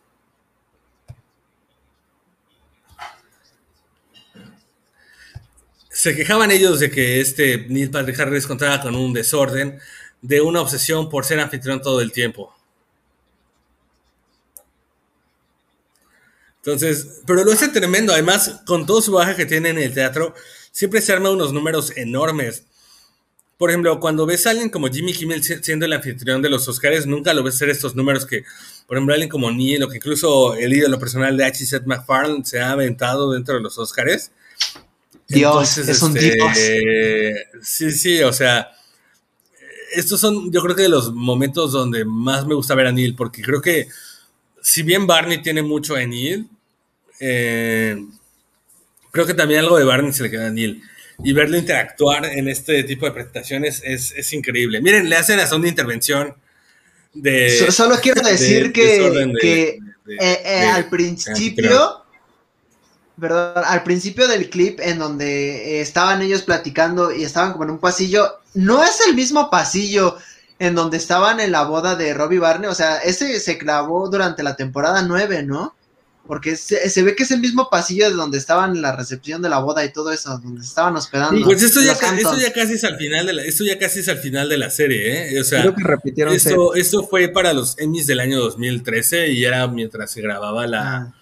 A: se quejaban ellos de que este Neil Patrick Harris contaba con un desorden, de una obsesión por ser anfitrión todo el tiempo. Entonces, pero lo hace tremendo. Además, con todo su baja que tiene en el teatro, siempre se arma unos números enormes. Por ejemplo, cuando ves a alguien como Jimmy Kimmel siendo el anfitrión de los Oscars, nunca lo ves hacer estos números que, por ejemplo, alguien como Neil, o que incluso el ídolo personal de H. Seth MacFarlane se ha aventado dentro de los Oscars.
C: Dios, Entonces, es un
A: este,
C: dios.
A: Sí, sí, o sea, estos son, yo creo que de los momentos donde más me gusta ver a Neil, porque creo que si bien Barney tiene mucho en Neil, eh, creo que también algo de Barney se le queda a Neil. Y verlo interactuar en este tipo de presentaciones es, es increíble. Miren, le hacen hasta una intervención de...
C: Solo quiero decir de, que, de, que de, eh, eh, al principio... Perdón, al principio del clip en donde estaban ellos platicando y estaban como en un pasillo, no es el mismo pasillo en donde estaban en la boda de Robbie Barney, o sea, ese se clavó durante la temporada 9, ¿no? Porque se, se, ve que es el mismo pasillo de donde estaban la recepción de la boda y todo eso, donde se estaban hospedando. Sí,
A: pues esto ya, esto ya, casi es al final de la, esto ya casi es al final de la serie, ¿eh? O sea,
B: Creo que repitieron
A: esto, esto fue para los Emmys del año 2013 y era mientras se grababa la... Ah.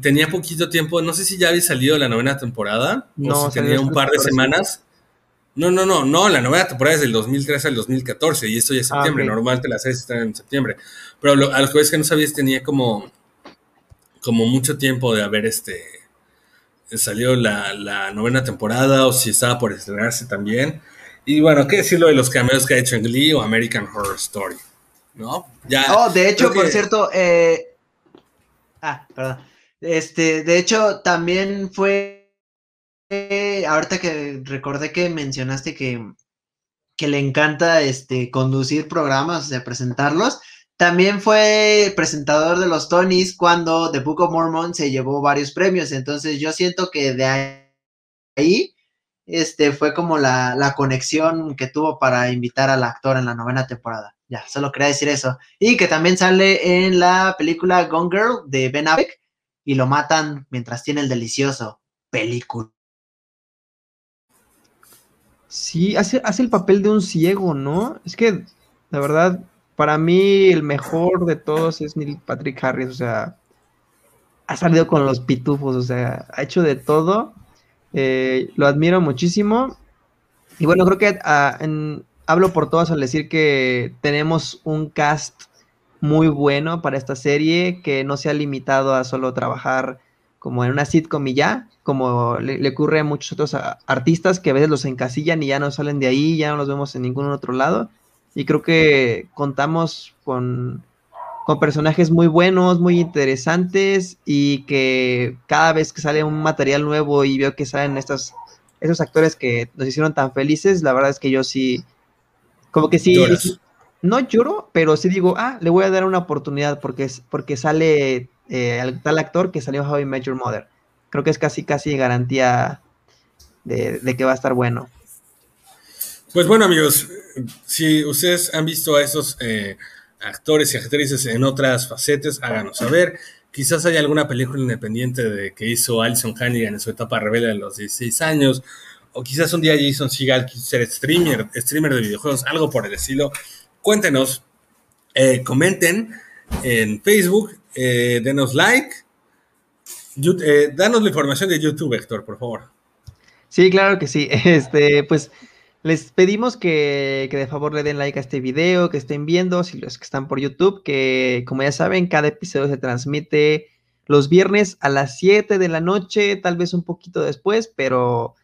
A: Tenía poquito tiempo, no sé si ya había salido la novena temporada, no, o si tenía un par de semanas. No, no, no, no, la novena temporada es del 2013 al 2014 y esto ya es septiembre, ah, okay. normalmente las series están en septiembre. Pero lo, a lo que es que no sabías tenía como, como mucho tiempo de haber este salió la, la, novena temporada o si estaba por estrenarse también. Y bueno, ¿qué decirlo de los cameos que ha hecho en Glee o American Horror Story? ¿No?
C: Ya. Oh, de hecho, por cierto, eh... ah, perdón. Este, de hecho, también fue. Ahorita que recordé que mencionaste que, que le encanta este, conducir programas, o sea, presentarlos. También fue presentador de los Tonys cuando The Book of Mormon se llevó varios premios. Entonces yo siento que de ahí este, fue como la, la, conexión que tuvo para invitar al actor en la novena temporada. Ya, solo quería decir eso. Y que también sale en la película Gone Girl de Ben Affleck y lo matan mientras tiene el delicioso película.
B: Sí, hace, hace el papel de un ciego, ¿no? Es que, la verdad, para mí el mejor de todos es Neil Patrick Harris, o sea, ha salido con los pitufos, o sea, ha hecho de todo. Eh, lo admiro muchísimo. Y bueno, creo que ah, hablo por todos al decir que tenemos un cast muy bueno para esta serie, que no se ha limitado a solo trabajar como en una sitcom y ya, como le, ocurre a muchos otros artistas que a veces los encasillan y ya no salen de ahí, ya no los vemos en ningún otro lado. Y creo que contamos con, con personajes muy buenos, muy interesantes y que cada vez que sale un material nuevo y veo que salen estos, esos actores que nos hicieron tan felices, la verdad es que yo sí, como que sí, no lloro, pero sí digo, ah, le voy a dar una oportunidad porque, porque sale eh, tal actor que salió How I Met Your Mother. Creo que es casi, casi garantía de, de que va a estar bueno.
A: Pues bueno, amigos, si ustedes han visto a esos eh, actores y actrices en otras facetas, háganos saber. Quizás haya alguna película independiente de que hizo Alison Hannigan en su etapa rebelde de los 16 años, o quizás un día Jason Seagal quiso ser streamer, streamer de videojuegos, algo por el estilo. Cuéntenos, eh, comenten en Facebook, eh, denos like, danos la información de YouTube, Héctor, por favor.
B: Sí, claro que sí. Este, pues les pedimos que, de favor le den like a este video, que estén viendo, si los que están por YouTube, que como ya saben, cada episodio se transmite los viernes a las 7 de la noche, tal vez un poquito después, pero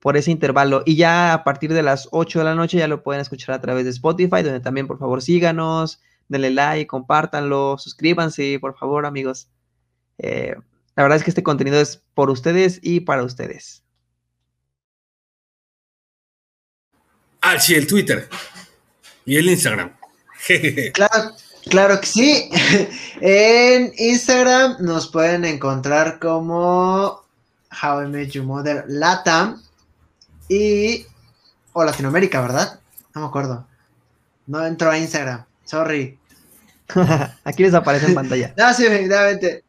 B: por ese intervalo. Y ya a partir de las 8 de la noche ya lo pueden escuchar a través de Spotify, donde también por favor síganos, denle like, compártanlo, suscríbanse, por favor amigos. Eh, la verdad es que este contenido es por ustedes y para ustedes.
A: Ah, sí, el Twitter y el Instagram.
C: claro, claro que sí. en Instagram nos pueden encontrar como How I Met Your Mother Latam y o Latinoamérica, ¿verdad? No me acuerdo. No entro a Instagram. Sorry.
B: Aquí les aparece en pantalla.
C: no, sí, efectivamente.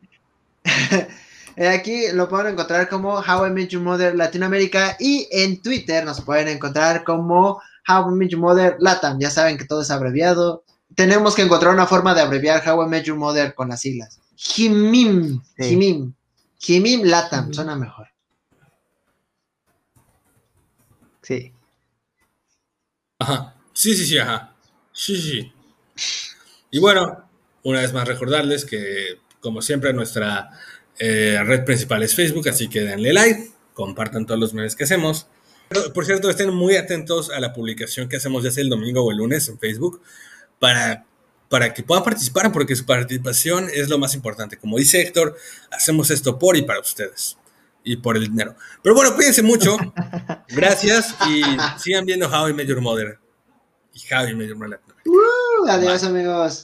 C: Aquí lo pueden encontrar como How I Met Your Mother Latinoamérica y en Twitter nos pueden encontrar como How I Met Your Mother Latam. Ya saben que todo es abreviado. Tenemos que encontrar una forma de abreviar How I Met Your Mother con las siglas. Jimim, Jimim, Jimim Latam, suena mejor.
B: Sí.
A: Ajá. Sí, sí, sí, ajá. Sí, sí. Y bueno, una vez más recordarles que, como siempre, nuestra eh, red principal es Facebook, así que denle like, compartan todos los memes que hacemos. Por cierto, estén muy atentos a la publicación que hacemos ya sea el domingo o el lunes en Facebook para, para que puedan participar, porque su participación es lo más importante. Como dice Héctor, hacemos esto por y para ustedes y por el dinero. Pero bueno, cuídense mucho. Gracias y sigan viendo How I Met Your Mother. Y How I Met Your Mother.
C: Uh, adiós, amigos.